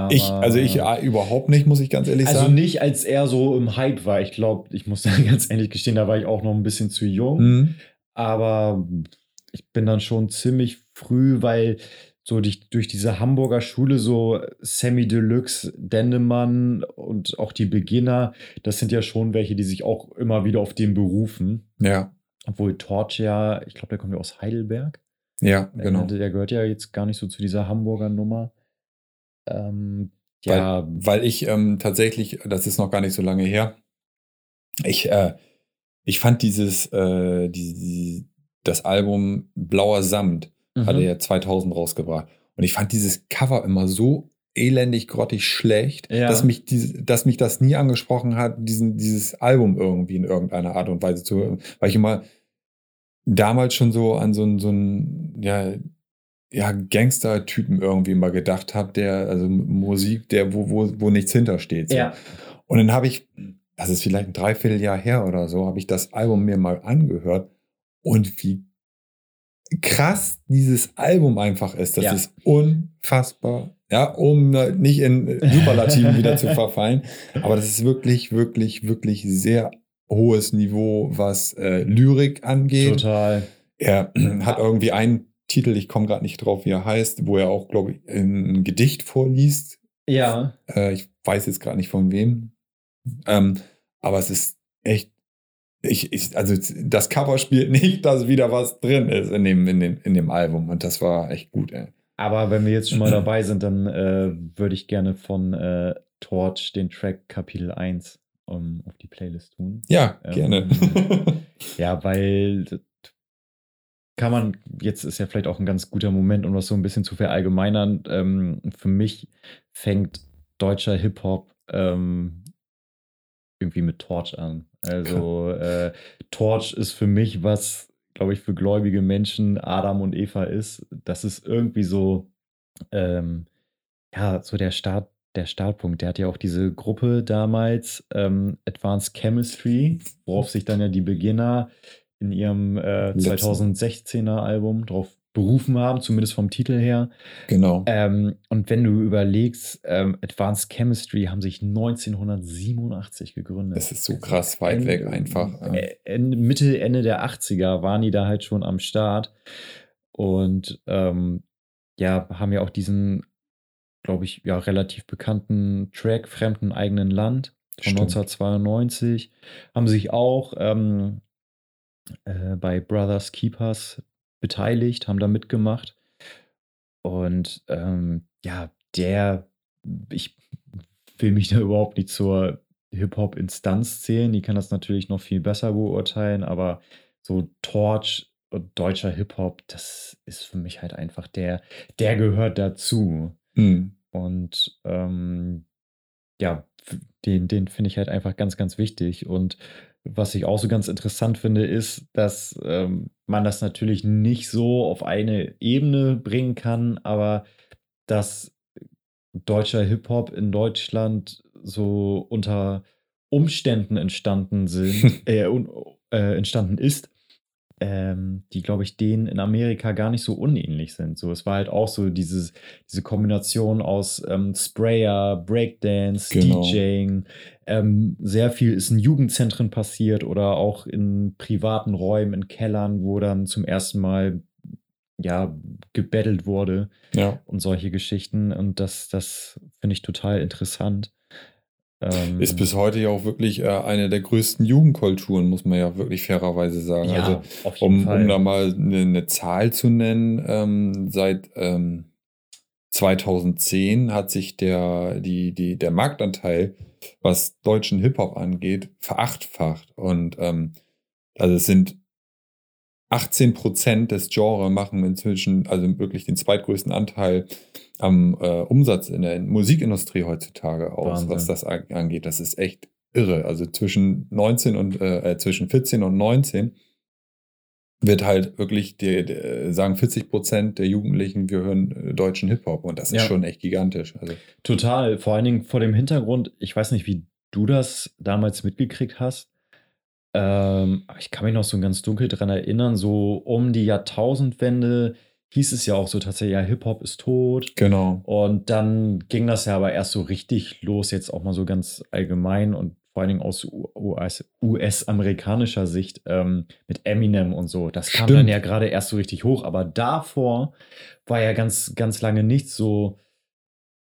Ich, also ich äh, überhaupt nicht, muss ich ganz ehrlich Also sagen. nicht, als er so im Hype war. Ich glaube, ich muss da ganz ehrlich gestehen, da war ich auch noch ein bisschen zu jung. Hm. Aber ich bin dann schon ziemlich früh, weil so durch, durch diese Hamburger Schule so Sammy Deluxe, Dendemann und auch die Beginner, das sind ja schon welche, die sich auch immer wieder auf den berufen. Ja, Obwohl Torch ja, ich glaube, der kommt ja aus Heidelberg. ja, genau. Der, der gehört ja jetzt gar nicht so zu dieser Hamburger Nummer. Ähm, ja, Weil ich ähm, tatsächlich, das ist noch gar nicht so lange her, ich, äh, ich fand dieses, äh, die, die, das Album Blauer Samt, hat mhm. er ja 2000 rausgebracht. Und ich fand dieses Cover immer so elendig, grottig schlecht, Ja. dass, mich diese, dass mich das nie angesprochen hat, diesen, dieses Album irgendwie in irgendeiner Art und Weise zu hören. Weil ich immer damals schon so an so einen, so einen ja, ja, Gangster-Typen irgendwie mal gedacht habe, der, also Musik, der, wo, wo, wo nichts hintersteht. So. ja. Und dann habe ich, das ist vielleicht ein Dreivierteljahr her oder so, habe ich das Album mir mal angehört und wie krass dieses Album einfach ist. Das Ja. ist unfassbar. Ja, um nicht in Superlativen wieder zu verfallen. Aber das ist wirklich, wirklich, wirklich sehr hohes Niveau, was äh, Lyrik angeht. Total. Er hat irgendwie einen Titel, ich komme gerade nicht drauf, wie er heißt, wo er auch, glaube ich, ein Gedicht vorliest. Ja. Äh, ich weiß jetzt gerade nicht von wem. Ähm, aber es ist echt. Ich, ich, also das Cover spielt nicht, dass wieder was drin ist in dem, in dem, in dem Album. Und das war echt gut, ey. Aber wenn wir jetzt schon mal dabei sind, dann äh, würde ich gerne von äh, Torch den Track Kapitel 1 um, auf die Playlist tun. Ja, Ähm, gerne. Ja, weil kann man, jetzt ist ja vielleicht auch ein ganz guter Moment, um das so ein bisschen zu verallgemeinern. Ähm, für mich fängt deutscher Hip-Hop ähm, irgendwie mit Torch an. Also äh, Torch ist für mich, was, glaube ich, für gläubige Menschen Adam und Eva ist. Das ist irgendwie so, ähm, ja, so der Start, der Startpunkt. Der hat ja auch diese Gruppe damals, ähm, Advanced Chemistry, worauf sich dann ja die Beginner in ihrem äh, Letzten. 2016er Album drauf berufen haben, zumindest vom Titel her. genau. Ähm, und wenn du überlegst, ähm, Advanced Chemistry haben sich 1987 gegründet. Das ist so krass weit weg einfach. Äh, Ende, Mitte, Ende der 80er waren die da halt schon am Start. Und ähm, ja, haben ja auch diesen, glaube ich, ja, relativ bekannten Track Fremden eigenen Land von Stimmt. 1992. Haben sich auch ähm, äh, bei Brothers Keepers beteiligt, haben da mitgemacht. Und ähm, ja, der, ich will mich da überhaupt nicht zur Hip-Hop-Instanz zählen. Die kann das natürlich noch viel besser beurteilen, aber so Torch und deutscher Hip-Hop, das ist für mich halt einfach der, der gehört dazu. Hm. Und ähm, ja, den, den finde ich halt einfach ganz, ganz wichtig. Und was ich auch so ganz interessant finde, ist, dass ähm, man das natürlich nicht so auf eine Ebene bringen kann, aber dass deutscher Hip-Hop in Deutschland so unter Umständen entstanden sind, äh, äh, entstanden ist, ähm, die, glaube ich, denen in Amerika gar nicht so unähnlich sind. So, es war halt auch so dieses, diese Kombination aus ähm, Sprayer, Breakdance, Genau. DJing. Ähm, sehr viel ist in Jugendzentren passiert oder auch in privaten Räumen, in Kellern, wo dann zum ersten Mal ja gebettelt wurde Ja. und solche Geschichten. Und das, das finde ich total interessant. Ähm, Ist bis heute ja auch wirklich äh, eine der größten Jugendkulturen, muss man ja wirklich fairerweise sagen. ja, also, um, um da mal eine, eine Zahl zu nennen, ähm, seit ähm, 2010 hat sich der, die, die, der Marktanteil, was deutschen Hip-Hop angeht, verachtfacht. Und ähm, also es sind 18 Prozent des Genres machen inzwischen also wirklich den zweitgrößten Anteil am äh, Umsatz in der Musikindustrie heutzutage aus, Wahnsinn. was das an- angeht. Das ist echt irre. Also zwischen 19 und äh, äh, zwischen 14 und 19 wird halt wirklich, die, die, sagen 40 Prozent der Jugendlichen, wir hören äh, deutschen Hip-Hop und das ist Ja. schon echt gigantisch. Also, Total. Vor allen Dingen vor dem Hintergrund, ich weiß nicht, wie du das damals mitgekriegt hast. Ähm, ich kann mich noch so ganz dunkel dran erinnern, so um die Jahrtausendwende hieß es ja auch so tatsächlich, ja, Hip-Hop ist tot. genau. Und dann ging das ja aber erst so richtig los, jetzt auch mal so ganz allgemein und vor allen Dingen aus U- US US-amerikanischer Sicht ähm, mit Eminem und so. Das kam Stimmt. dann ja gerade erst so richtig hoch, aber davor war ja ganz, ganz lange nichts so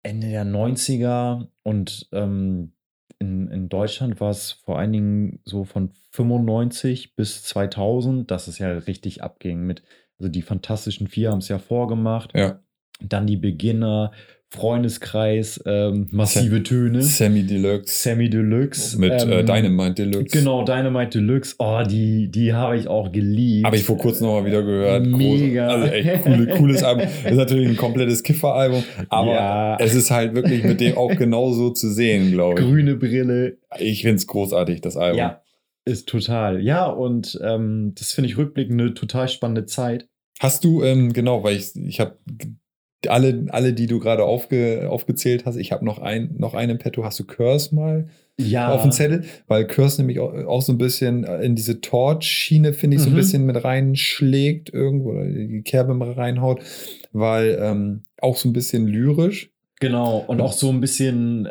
Ende der 90er und ähm, in, in Deutschland war es vor allen Dingen so von 95 bis 2000, dass es ja richtig abging mit, also die Fantastischen Vier haben es ja vorgemacht, Ja. dann die Beginner, Freundeskreis, ähm, massive Töne, Sammy Deluxe Sammy Deluxe. mit äh, ähm, Dynamite Deluxe. Genau, Dynamite Deluxe. Oh, die, die habe ich auch geliebt. Habe ich vor kurzem noch mal wieder gehört. Mega. Groß, also echt coole, cooles Album. Ist natürlich ein komplettes Kiffer-Album, aber Ja. es ist halt wirklich mit dem auch genauso zu sehen, glaube ich. Grüne Brille. Ich finde es großartig, das Album. Ja, ist total. Ja, und ähm, das finde ich rückblickend eine total spannende Zeit. Hast du, ähm, genau, weil ich, ich habe alle, alle, die du gerade aufge, aufgezählt hast, ich habe noch, ein, noch einen im Petto. Hast du Curse mal Ja. auf dem Zettel? Weil Curse nämlich auch, auch so ein bisschen in diese Torch-Schiene, finde ich, so ein Mhm. bisschen mit reinschlägt irgendwo oder die Kerbe mal reinhaut, weil ähm, auch so ein bisschen lyrisch, Genau. Und auch so ein bisschen,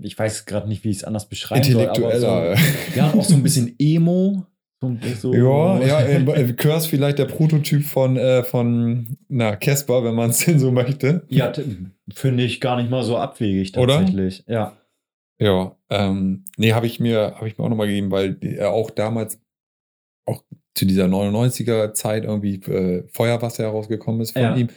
ich weiß gerade nicht, wie ich es anders beschreiben intellektueller. soll, aber so, ja, auch so ein bisschen Emo. So, Ja, ja, äh, Curse vielleicht der Prototyp von, äh, von na, Casper, wenn man es denn so möchte. Ja, finde ich gar nicht mal so abwegig Oder? tatsächlich. Ja. Ja, ähm, nee, habe ich mir, habe ich mir auch nochmal gegeben, weil er auch damals, auch zu dieser 99er Zeit irgendwie äh, Feuerwasser herausgekommen ist von Ja. ihm.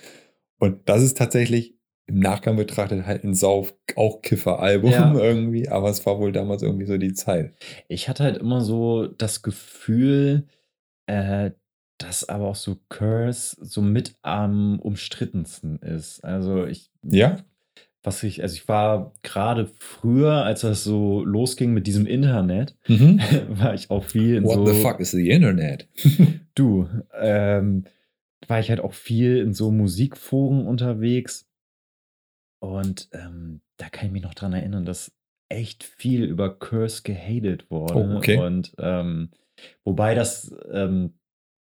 Und das ist tatsächlich im Nachgang betrachtet halt ein Sauf, auch Kiffer-Album Ja. irgendwie, aber es war wohl damals irgendwie so die Zeit. Ich hatte halt immer so das Gefühl, äh, dass aber auch so Curse so mit am umstrittensten ist. Also ich, Ja? was ich, also ich war gerade früher, als das so losging mit diesem Internet, Mhm. war ich auch viel in What so. the fuck is the Internet? Du, ähm, war ich halt auch viel in so Musikforen unterwegs. Und ähm, da kann ich mich noch dran erinnern, dass echt viel über Curse gehatet wurde. Oh, okay. Und ähm, wobei das ähm,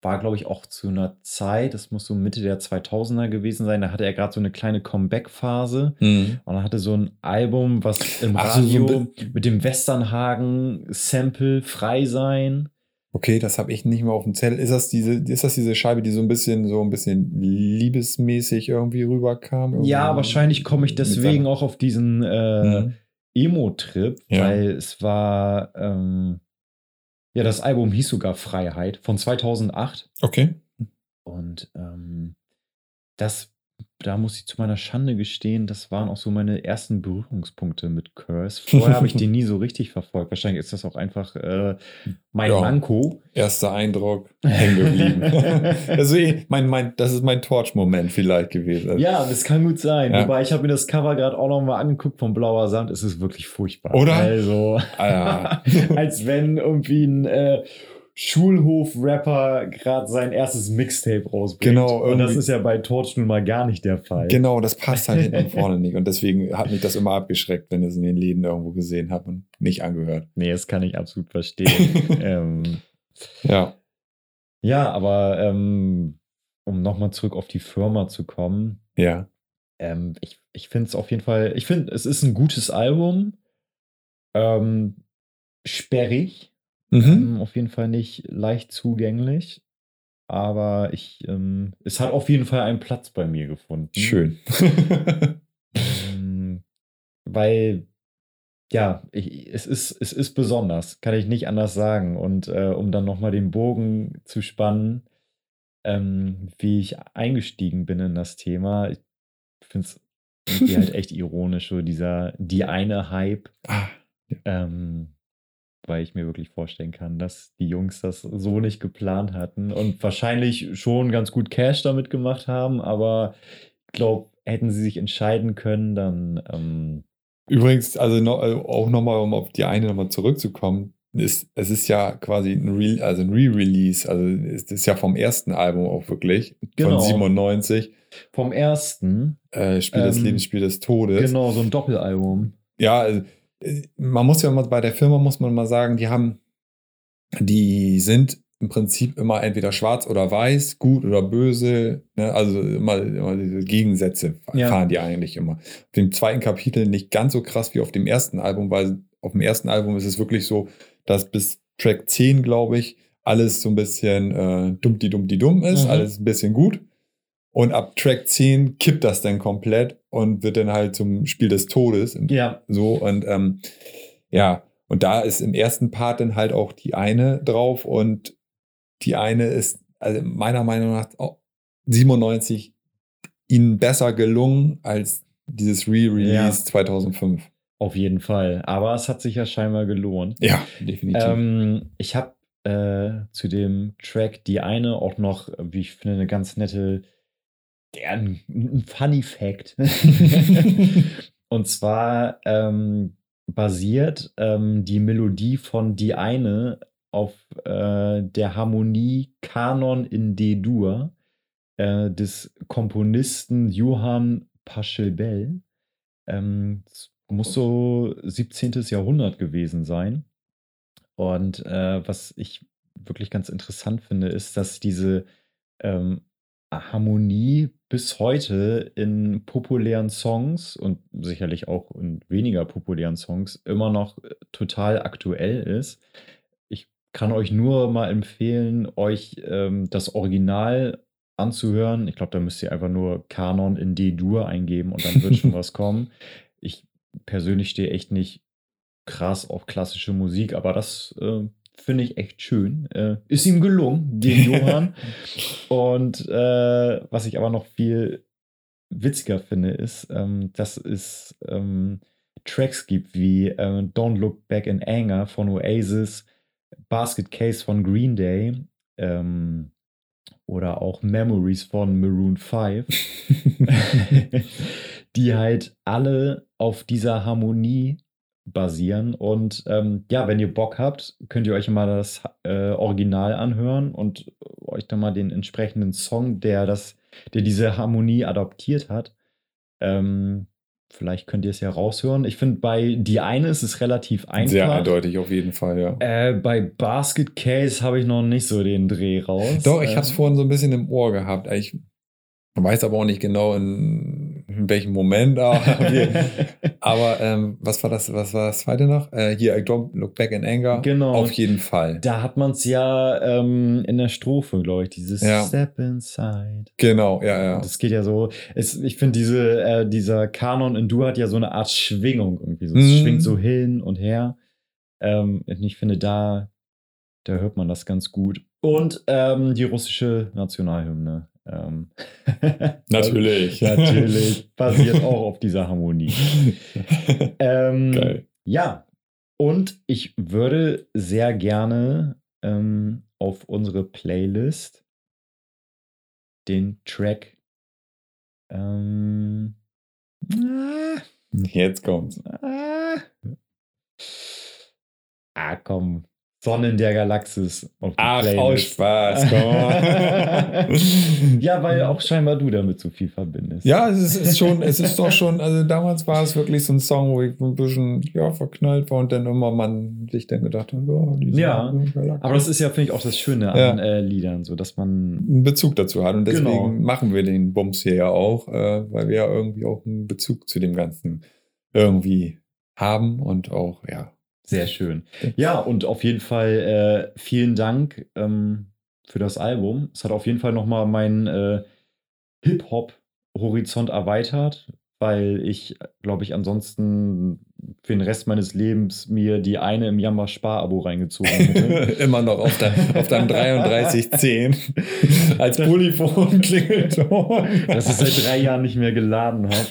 war, glaube ich, auch zu einer Zeit, das muss so Mitte der 2000er gewesen sein, da hatte er gerade so eine kleine Comeback-Phase. Mhm. Und er hatte so ein Album, was im Ach so, Radio mit dem Westernhagen-Sample frei sein. Okay, das habe ich nicht mehr auf dem Zettel. Ist das diese, ist das diese Scheibe, die so ein bisschen, so ein bisschen liebesmäßig irgendwie rüberkam? Irgendwie Ja, wahrscheinlich komme ich deswegen auch auf diesen äh, Mhm. Emo-Trip, Ja. weil es war, ähm, ja, das Album hieß sogar Freiheit von 2008 Okay. und ähm, das, da muss ich zu meiner Schande gestehen, das waren auch so meine ersten Berührungspunkte mit Curse. Vorher habe ich den nie so richtig verfolgt. Wahrscheinlich ist das auch einfach äh, mein Ja. Manko. Erster Eindruck hängen geblieben. also, eh, mein, mein, das ist mein Torch-Moment vielleicht gewesen. Ja, das kann gut sein. Ja. Wobei ich habe mir das Cover gerade auch noch mal angeguckt von Blauer Sand. Es ist wirklich furchtbar. Oder? Also, Ah, als wenn irgendwie ein äh, Schulhof-Rapper gerade sein erstes Mixtape rausbringt. Genau, Und das irgendwie- ist ja bei Torch nun mal gar nicht der Fall. genau, das passt halt hinten und vorne nicht. Und deswegen hat mich das immer abgeschreckt, wenn ich es in den Läden irgendwo gesehen habe und nicht angehört. Nee, das kann ich absolut verstehen. ähm, Ja. ja, aber ähm, um nochmal zurück auf die Firma zu kommen, Ja. Ähm, ich ich finde es auf jeden Fall, ich finde, es ist ein gutes Album. Ähm, sperrig, Mhm. ähm, auf jeden Fall nicht leicht zugänglich. Aber ich, ähm, es hat auf jeden Fall einen Platz bei mir gefunden. Schön. Ähm, weil, ja, ich, es, ist, es ist besonders, kann ich nicht anders sagen. Und äh, um dann nochmal den Bogen zu spannen, ähm, wie ich eingestiegen bin in das Thema, ich finde es halt echt ironisch, so dieser, die eine Hype, ah, ähm, weil ich mir wirklich vorstellen kann, dass die Jungs das so nicht geplant hatten und wahrscheinlich schon ganz gut Cash damit gemacht haben, aber ich glaube, hätten sie sich entscheiden können, dann ähm, Übrigens, also noch, also auch nochmal, um auf die eine nochmal zurückzukommen, ist, es ist ja quasi ein Re also ein Re-Release. Also es ist ja vom ersten Album auch wirklich. Genau. Von 97. Vom ersten. Äh, Spiel des Ähm, Lebens, Spiel des Todes. Genau, so ein Doppelalbum. Ja, also, äh, man muss ja mal bei der Firma muss man mal sagen, die haben, die sind im Prinzip immer entweder schwarz oder weiß, gut oder böse, ne? also immer, immer diese Gegensätze Ja. fahren die eigentlich immer. Auf dem zweiten Kapitel nicht ganz so krass wie auf dem ersten Album, weil auf dem ersten Album ist es wirklich so, dass bis Track 10, glaube ich, alles so ein bisschen äh, dummdi-dummdi-dumm ist, Mhm. alles ein bisschen gut. Und ab Track 10 kippt das dann komplett und wird dann halt zum Spiel des Todes. Ja, So und ähm, ja, und da ist im ersten Part dann halt auch die eine drauf und die eine ist, also meiner Meinung nach, auch 97 ihnen besser gelungen als dieses Re-Release Ja. 2005. auf jeden Fall. Aber es hat sich ja scheinbar gelohnt. Ja, definitiv. Ähm, ich habe äh, zu dem Track die eine auch noch, wie ich finde, eine ganz nette, ja, ein, ein Funny Fact. Und zwar ähm, basiert ähm, die Melodie von die eine auf äh, der Harmonie Kanon in D-Dur äh, des Komponisten Johann Pachelbel. Ähm, muss so 17. Jahrhundert gewesen sein. Und äh, was ich wirklich ganz interessant finde, ist, dass diese ähm, Harmonie bis heute in populären Songs und sicherlich auch in weniger populären Songs immer noch äh, total aktuell ist. Ich kann euch nur mal empfehlen, euch ähm, das Original anzuhören. Ich glaube, da müsst ihr einfach nur Kanon in D-Dur eingeben und dann wird schon was kommen. Ich persönlich stehe echt nicht krass auf klassische Musik, aber das äh, finde ich echt schön. Äh, ist ihm gelungen, dem Johann. Und äh, was ich aber noch viel witziger finde, ist, ähm, dass es ähm, Tracks gibt wie äh, Don't Look Back in Anger von Oasis, Basket Case von Green Day ähm, oder auch Memories von Maroon 5 die halt alle auf dieser Harmonie basieren. Und ähm, ja, wenn ihr Bock habt, könnt ihr euch mal das äh, Original anhören und euch dann mal den entsprechenden Song, der das, der diese Harmonie adaptiert hat. Ähm, vielleicht könnt ihr es ja raushören. Ich finde, bei die eine ist es relativ einfach. Sehr eindeutig auf jeden Fall, ja. Äh, bei Basket Case habe ich noch nicht so den Dreh raus. Doch, ich habe es Ähm, vorhin so ein bisschen im Ohr gehabt. Ich weiß aber auch nicht genau, in, in welchem Moment. Aber, aber ähm, was war das? Was war das zweite noch? Äh, hier, I don't look back in anger. Genau. Auf jeden Fall. Da hat man es ja ähm, in der Strophe, glaube ich, dieses Ja. Step Inside. Genau, ja, ja. Das geht ja so. Es, ich finde, diese, äh, dieser Kanon in Dur hat ja so eine Art Schwingung irgendwie. So. Es Mhm. schwingt so hin und her. Ähm, und ich finde, da, da hört man das ganz gut. Und ähm, die russische Nationalhymne. Ähm, Natürlich. Natürlich. Basiert auch auf dieser Harmonie. Ähm, Geil. Ja, und ich würde sehr gerne ähm, auf unsere Playlist den Track. Ähm, ah, Jetzt kommt's. ah, ah, komm. Sonnen der Galaxis auf die Ach, Playlist. aus Spaß, komm. ja, weil auch scheinbar du damit so viel verbindest. Ja, es ist, ist schon, es ist doch schon, also damals war es wirklich so ein Song, wo ich ein bisschen ja, verknallt war und dann immer man sich dann gedacht hat, ja, diese Ja, Galaxie. Aber das ist ja, finde ich, auch das Schöne an Ja. äh, Liedern, so dass man einen Bezug dazu hat. Und deswegen Genau. machen wir den Bums hier ja auch, äh, weil wir ja irgendwie auch einen Bezug zu dem Ganzen irgendwie haben und auch, ja. Sehr schön. Ja, und auf jeden Fall äh, vielen Dank ähm, für das Album. Es hat auf jeden Fall nochmal meinen äh, Hip-Hop-Horizont erweitert, weil ich, glaube ich, ansonsten für den Rest meines Lebens mir die eine im Jammer Spar-Abo reingezogen hätte. Immer noch auf, dein, auf deinem 3310 als Polyphon Klingelton. das ich seit drei Jahren nicht mehr geladen habe.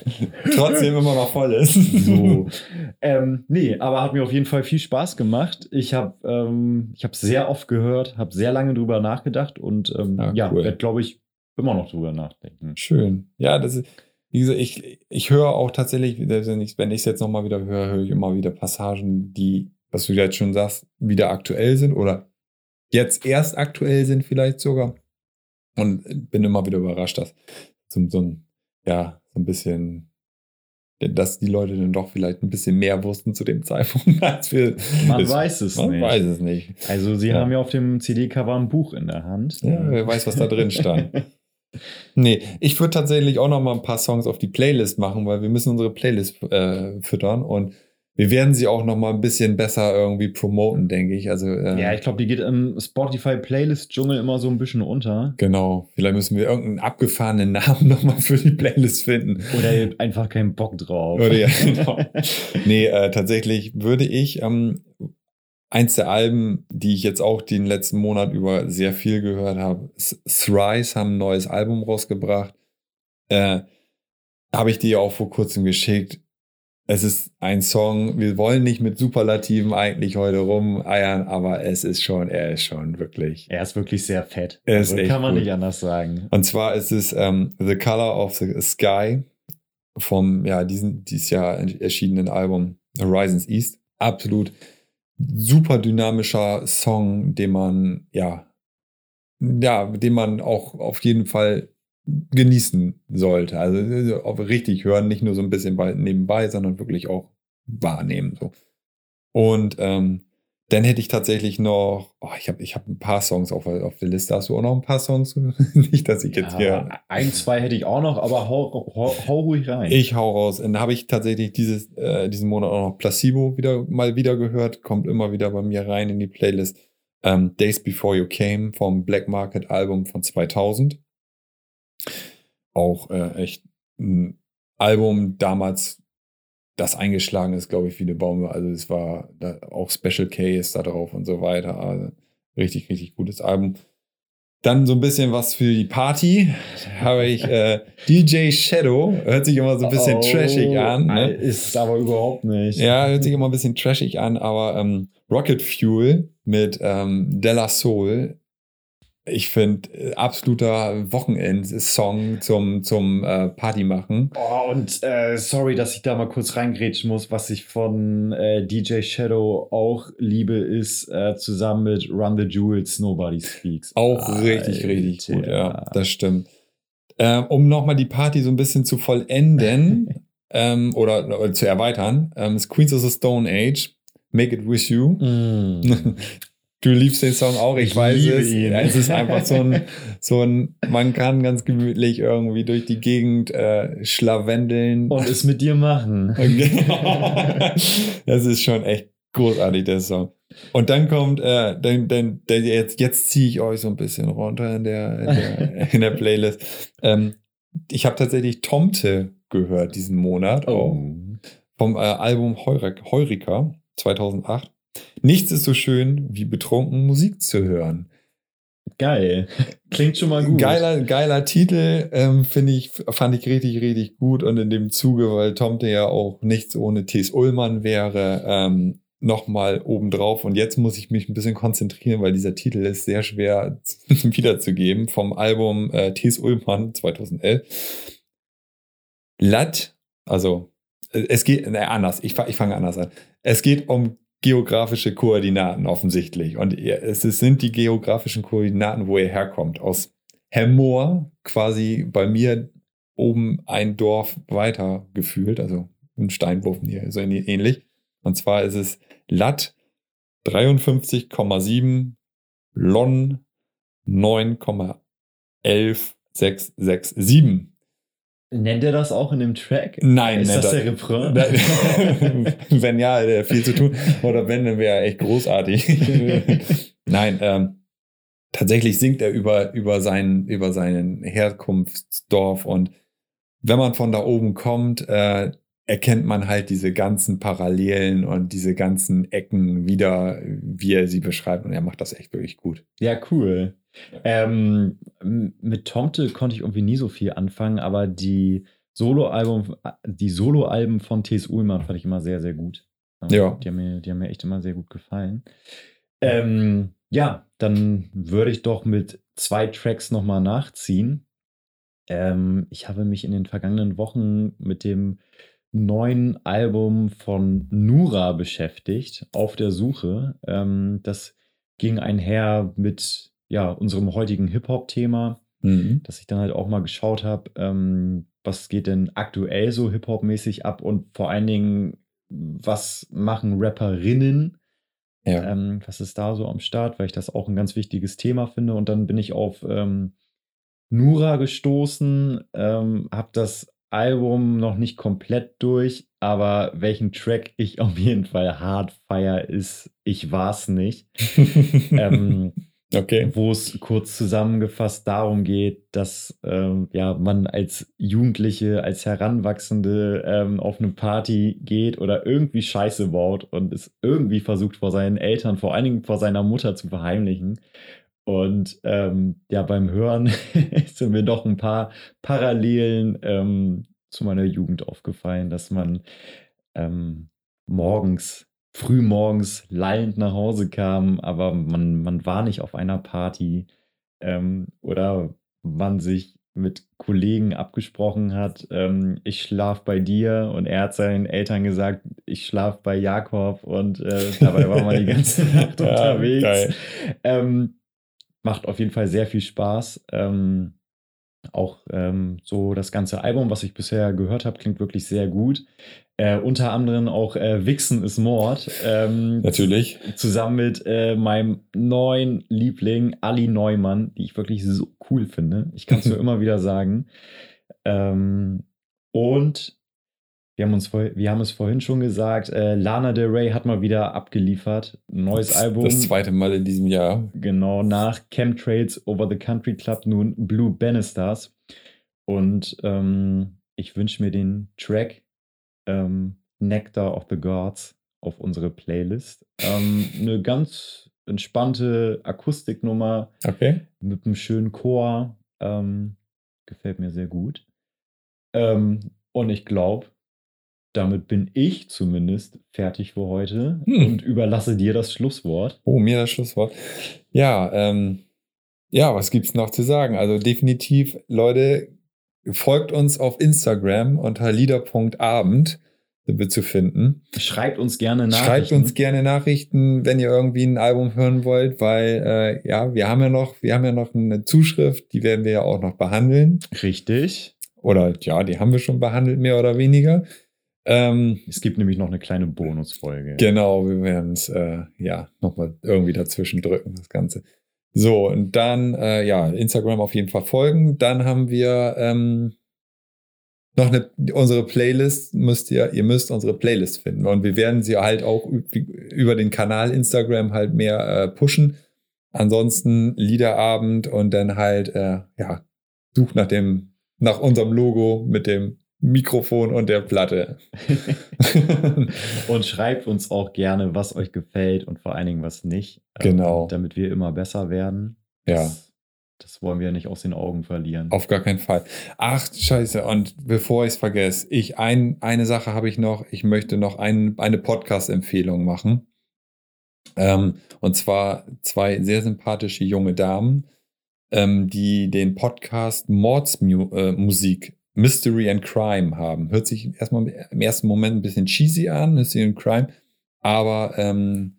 Trotzdem immer noch voll ist. So. ähm, nee, aber hat mir auf jeden Fall viel Spaß gemacht. Ich habe ähm, ich hab sehr oft gehört, habe sehr lange drüber nachgedacht und ähm, Ah, ja, cool. werde, glaube ich, immer noch drüber nachdenken. Schön. Ja, das ist, wie gesagt, ich, ich höre auch tatsächlich, wenn ich es jetzt nochmal wieder höre, höre ich immer wieder Passagen, die was du jetzt schon sagst, wieder aktuell sind oder jetzt erst aktuell sind vielleicht sogar. Und bin immer wieder überrascht, dass so, so ein, ja, so ein bisschen, dass die Leute dann doch vielleicht ein bisschen mehr wussten zu dem Zeitpunkt als wir. Man es- weiß es man nicht. weiß es nicht. Also sie Ja. haben ja auf dem CD-Cover ein Buch in der Hand. Ja, wer weiß, was da drin stand. Nee, ich würde tatsächlich auch noch mal ein paar Songs auf die Playlist machen, weil wir müssen unsere Playlist äh, füttern und wir werden sie auch noch mal ein bisschen besser irgendwie promoten, denke ich. Also äh, Ja, ich glaube, die geht im Spotify-Playlist-Dschungel immer so ein bisschen unter. genau. Vielleicht müssen wir irgendeinen abgefahrenen Namen noch mal für die Playlist finden. Oder ihr habt einfach keinen Bock drauf. Oder ja, genau. Nee, äh, tatsächlich würde ich ähm, eins der Alben, die ich jetzt auch den letzten Monat über sehr viel gehört habe, Thrice haben ein neues Album rausgebracht. Äh, habe ich dir auch vor kurzem geschickt. Es ist ein Song, wir wollen nicht mit Superlativen eigentlich heute rumeiern, aber es ist schon, er ist schon wirklich. Er ist wirklich sehr fett. Er Also, kann man gut. nicht anders sagen. Und zwar ist es ähm, The Color of the Sky vom ja, diesen, dieses Jahr erschienenen Album Horizons East. Absolut super dynamischer Song, den man, ja, ja, den man auch auf jeden Fall genießen sollte. Also äh, richtig hören, nicht nur so ein bisschen bei, nebenbei, sondern wirklich auch wahrnehmen. So. Und ähm, dann hätte ich tatsächlich noch, oh, ich habe ich hab ein paar Songs auf, auf der Liste. Hast du auch noch ein paar Songs? nicht, dass ich jetzt hier. Ja, ein, zwei hätte ich auch noch, aber hau, hau, hau ruhig rein. Ich hau raus. Dann habe ich tatsächlich dieses, äh, diesen Monat auch noch Placebo wieder mal wieder gehört. Kommt immer wieder bei mir rein in die Playlist. Ähm, Days Before You Came vom Black Market Album von 2000. Auch äh, echt ein Album damals, das eingeschlagen ist, glaube ich, wie eine Baume. Also es war da auch Special Case da drauf und so weiter. Also richtig, richtig gutes Album. Dann so ein bisschen was für die Party. Da habe ich äh, DJ Shadow. Hört sich immer so ein bisschen Oh, trashig an. Ne? Ist aber überhaupt nicht. Ja, hört sich immer ein bisschen trashig an, aber ähm, Rocket Fuel mit ähm, Della Soul, ich finde, äh, absoluter Wochenend-Song zum, zum äh, Party machen. Oh, und äh, sorry, dass ich da mal kurz reingrätschen muss. Was ich von äh, DJ Shadow auch liebe, ist äh, zusammen mit Run the Jewels Nobody Speaks. Auch richtig, richtig gut, ja, das stimmt. Ähm, um nochmal die Party so ein bisschen zu vollenden ähm, oder, oder zu erweitern, ähm, ist Queens of the Stone Age, Make It With You. Mm. Du liebst den Song auch, ich, Ich weiß es. ihn. Es ist einfach so ein, so ein, man kann ganz gemütlich irgendwie durch die Gegend äh, schlawendeln. Und es mit dir machen. das ist schon echt großartig, der Song. Und dann kommt, äh, dann, dann, dann jetzt, jetzt ziehe ich euch so ein bisschen runter in der, in der, in der Playlist. Ähm, ich habe tatsächlich Tomte gehört diesen Monat. auch vom äh, Album Heurik Heurika 2008. Nichts ist so schön, wie betrunken Musik zu hören. Geil. Klingt schon mal gut. Geiler, geiler Titel, ähm, finde ich, fand ich richtig, richtig gut. Und in dem Zuge, weil Tomte ja auch nichts ohne T.S. Ullmann wäre, ähm, nochmal obendrauf. Und jetzt muss ich mich ein bisschen konzentrieren, weil dieser Titel ist sehr schwer wiederzugeben. Vom Album äh, T.S. Ullmann 2011. Lat, also äh, es geht, ne, anders, ich, ich fange anders an. Es geht um geografische Koordinaten offensichtlich. Und es sind die geografischen Koordinaten, wo ihr herkommt. Aus Hemmoor, quasi bei mir oben ein Dorf weiter gefühlt, also ein Steinwurf hier, so ähnlich. Und zwar ist es Lat 53,7, Lon 9,11667. Nennt er das auch in dem Track? Nein, Ist das er- der Refrain? wenn ja, hat viel zu tun. Oder wenn, dann wäre er echt großartig. Nein, ähm, tatsächlich singt er über, über, seinen, über seinen Herkunftsdorf und wenn man von da oben kommt, äh, erkennt man halt diese ganzen Parallelen und diese ganzen Ecken wieder, wie er sie beschreibt. Und er macht das echt wirklich gut. Ja, cool. Ähm, mit Tomte konnte ich irgendwie nie so viel anfangen, aber die Soloalbum, die Soloalben von T.S. Ullmann fand ich immer sehr, sehr gut. Ja. Die haben mir, die haben mir echt immer sehr gut gefallen. Ähm, ja, dann würde ich doch mit zwei Tracks nochmal nachziehen. Ähm, ich habe mich in den vergangenen Wochen mit dem neuen Album von Nura beschäftigt, auf der Suche. Ähm, das ging einher mit ja, unserem heutigen Hip-Hop-Thema, Mhm. dass ich dann halt auch mal geschaut habe, ähm, was geht denn aktuell so Hip-Hop-mäßig ab und vor allen Dingen, was machen Rapperinnen? Ja. Ähm, was ist da so am Start? Weil ich das auch ein ganz wichtiges Thema finde. Und dann bin ich auf ähm, Nura gestoßen, ähm, habe das Album noch nicht komplett durch, aber welchen Track ich auf jeden Fall hart feier ist, ich war's nicht. ähm, okay. wo es kurz zusammengefasst darum geht, dass ähm, ja, man als Jugendliche, als Heranwachsende ähm, auf eine Party geht oder irgendwie Scheiße baut und es irgendwie versucht vor seinen Eltern, vor allen Dingen vor seiner Mutter zu verheimlichen. Und ähm, ja, beim Hören sind mir doch ein paar Parallelen ähm, zu meiner Jugend aufgefallen, dass man ähm, morgens früh morgens lallend nach Hause kam, aber man, man war nicht auf einer Party ähm, oder man sich mit Kollegen abgesprochen hat, ähm, ich schlaf bei dir und er hat seinen Eltern gesagt, ich schlaf bei Jakob und äh, dabei war man die ganze Nacht unterwegs. Ähm, macht auf jeden Fall sehr viel Spaß. Ähm, auch ähm, so das ganze Album, was ich bisher gehört habe, klingt wirklich sehr gut. Äh, unter anderem auch äh, Wichsen ist Mord. Ähm, Natürlich. Zusammen mit äh, meinem neuen Liebling Ali Neumann, die ich wirklich so cool finde. Ich kann es nur immer wieder sagen. Ähm, und wir haben, uns vor, wir haben es vorhin schon gesagt, äh, Lana Del Rey hat mal wieder abgeliefert. Neues das, Album. Das zweite Mal in diesem Jahr. Genau, nach Chemtrails Over the Country Club nun Blue Bannisters. Und ähm, ich wünsche mir den Track ähm, Nectar of the Gods auf unsere Playlist. Ähm, eine ganz entspannte Akustiknummer Okay. mit einem schönen Chor. Ähm, gefällt mir sehr gut. Ähm, und ich glaube, damit bin ich zumindest fertig für heute Hm. und überlasse dir das Schlusswort. Oh, mir das Schlusswort. Ja, ähm, ja, was gibt's noch zu sagen? Also definitiv, Leute, folgt uns auf Instagram unter lieder.abend sind wir zu finden. Schreibt uns gerne Nachrichten. Schreibt uns gerne Nachrichten, wenn ihr irgendwie ein Album hören wollt, weil äh, ja, wir haben ja noch, wir haben ja noch eine Zuschrift, die werden wir ja auch noch behandeln. Richtig. Oder ja, die haben wir schon behandelt, mehr oder weniger. Ähm, Es gibt nämlich noch eine kleine Bonusfolge. Genau, wir werden es äh, ja nochmal irgendwie dazwischen drücken, das Ganze. So, und dann, äh, ja, Instagram auf jeden Fall folgen. Dann haben wir ähm, noch eine, unsere Playlist, müsst ihr, ihr müsst unsere Playlist finden. Und wir werden sie halt auch üb- über den Kanal Instagram halt mehr äh, pushen. Ansonsten Liederabend und dann halt, äh, ja, sucht nach dem, nach unserem Logo mit dem Mikrofon und der Platte. Und schreibt uns auch gerne, was euch gefällt und vor allen Dingen was nicht. ähm, Genau. Damit wir immer besser werden. Ja. Das, das wollen wir nicht aus den Augen verlieren. Auf gar keinen Fall. Ach, scheiße. Und bevor ich es vergesse, ich ein, eine Sache habe ich noch. Ich möchte noch ein, eine Podcast-Empfehlung machen. Ähm, und zwar zwei sehr sympathische junge Damen, ähm, die den Podcast Mordsmusik äh, Mystery and Crime haben. Hört sich erstmal im ersten Moment ein bisschen cheesy an, Mystery and Crime, aber ähm,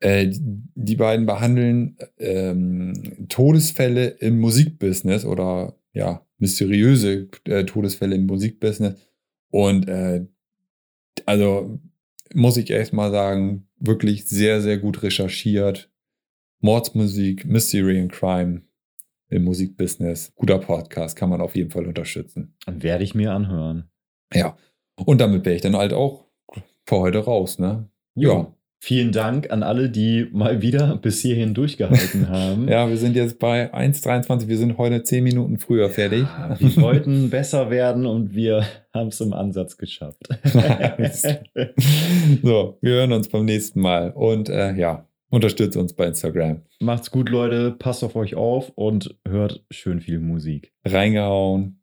äh, die beiden behandeln ähm, Todesfälle im Musikbusiness oder ja, mysteriöse äh, Todesfälle im Musikbusiness. Und äh, also muss ich erst mal sagen, wirklich sehr, sehr gut recherchiert. Mordsmusik, Mystery and Crime im Musikbusiness. Guter Podcast, kann man auf jeden Fall unterstützen. Werde ich mir anhören. Ja. Und damit wäre ich dann halt auch für heute raus, ne? Ja. Vielen Dank an alle, die mal wieder bis hierhin durchgehalten haben. Ja, wir sind jetzt bei 1,23. Wir sind heute 10 Minuten früher fertig. Ja, wir wollten besser werden und wir haben es im Ansatz geschafft. so, wir hören uns beim nächsten Mal. Und äh, ja, unterstützt uns bei Instagram. Macht's gut, Leute. Passt auf euch auf und hört schön viel Musik. Reingehauen.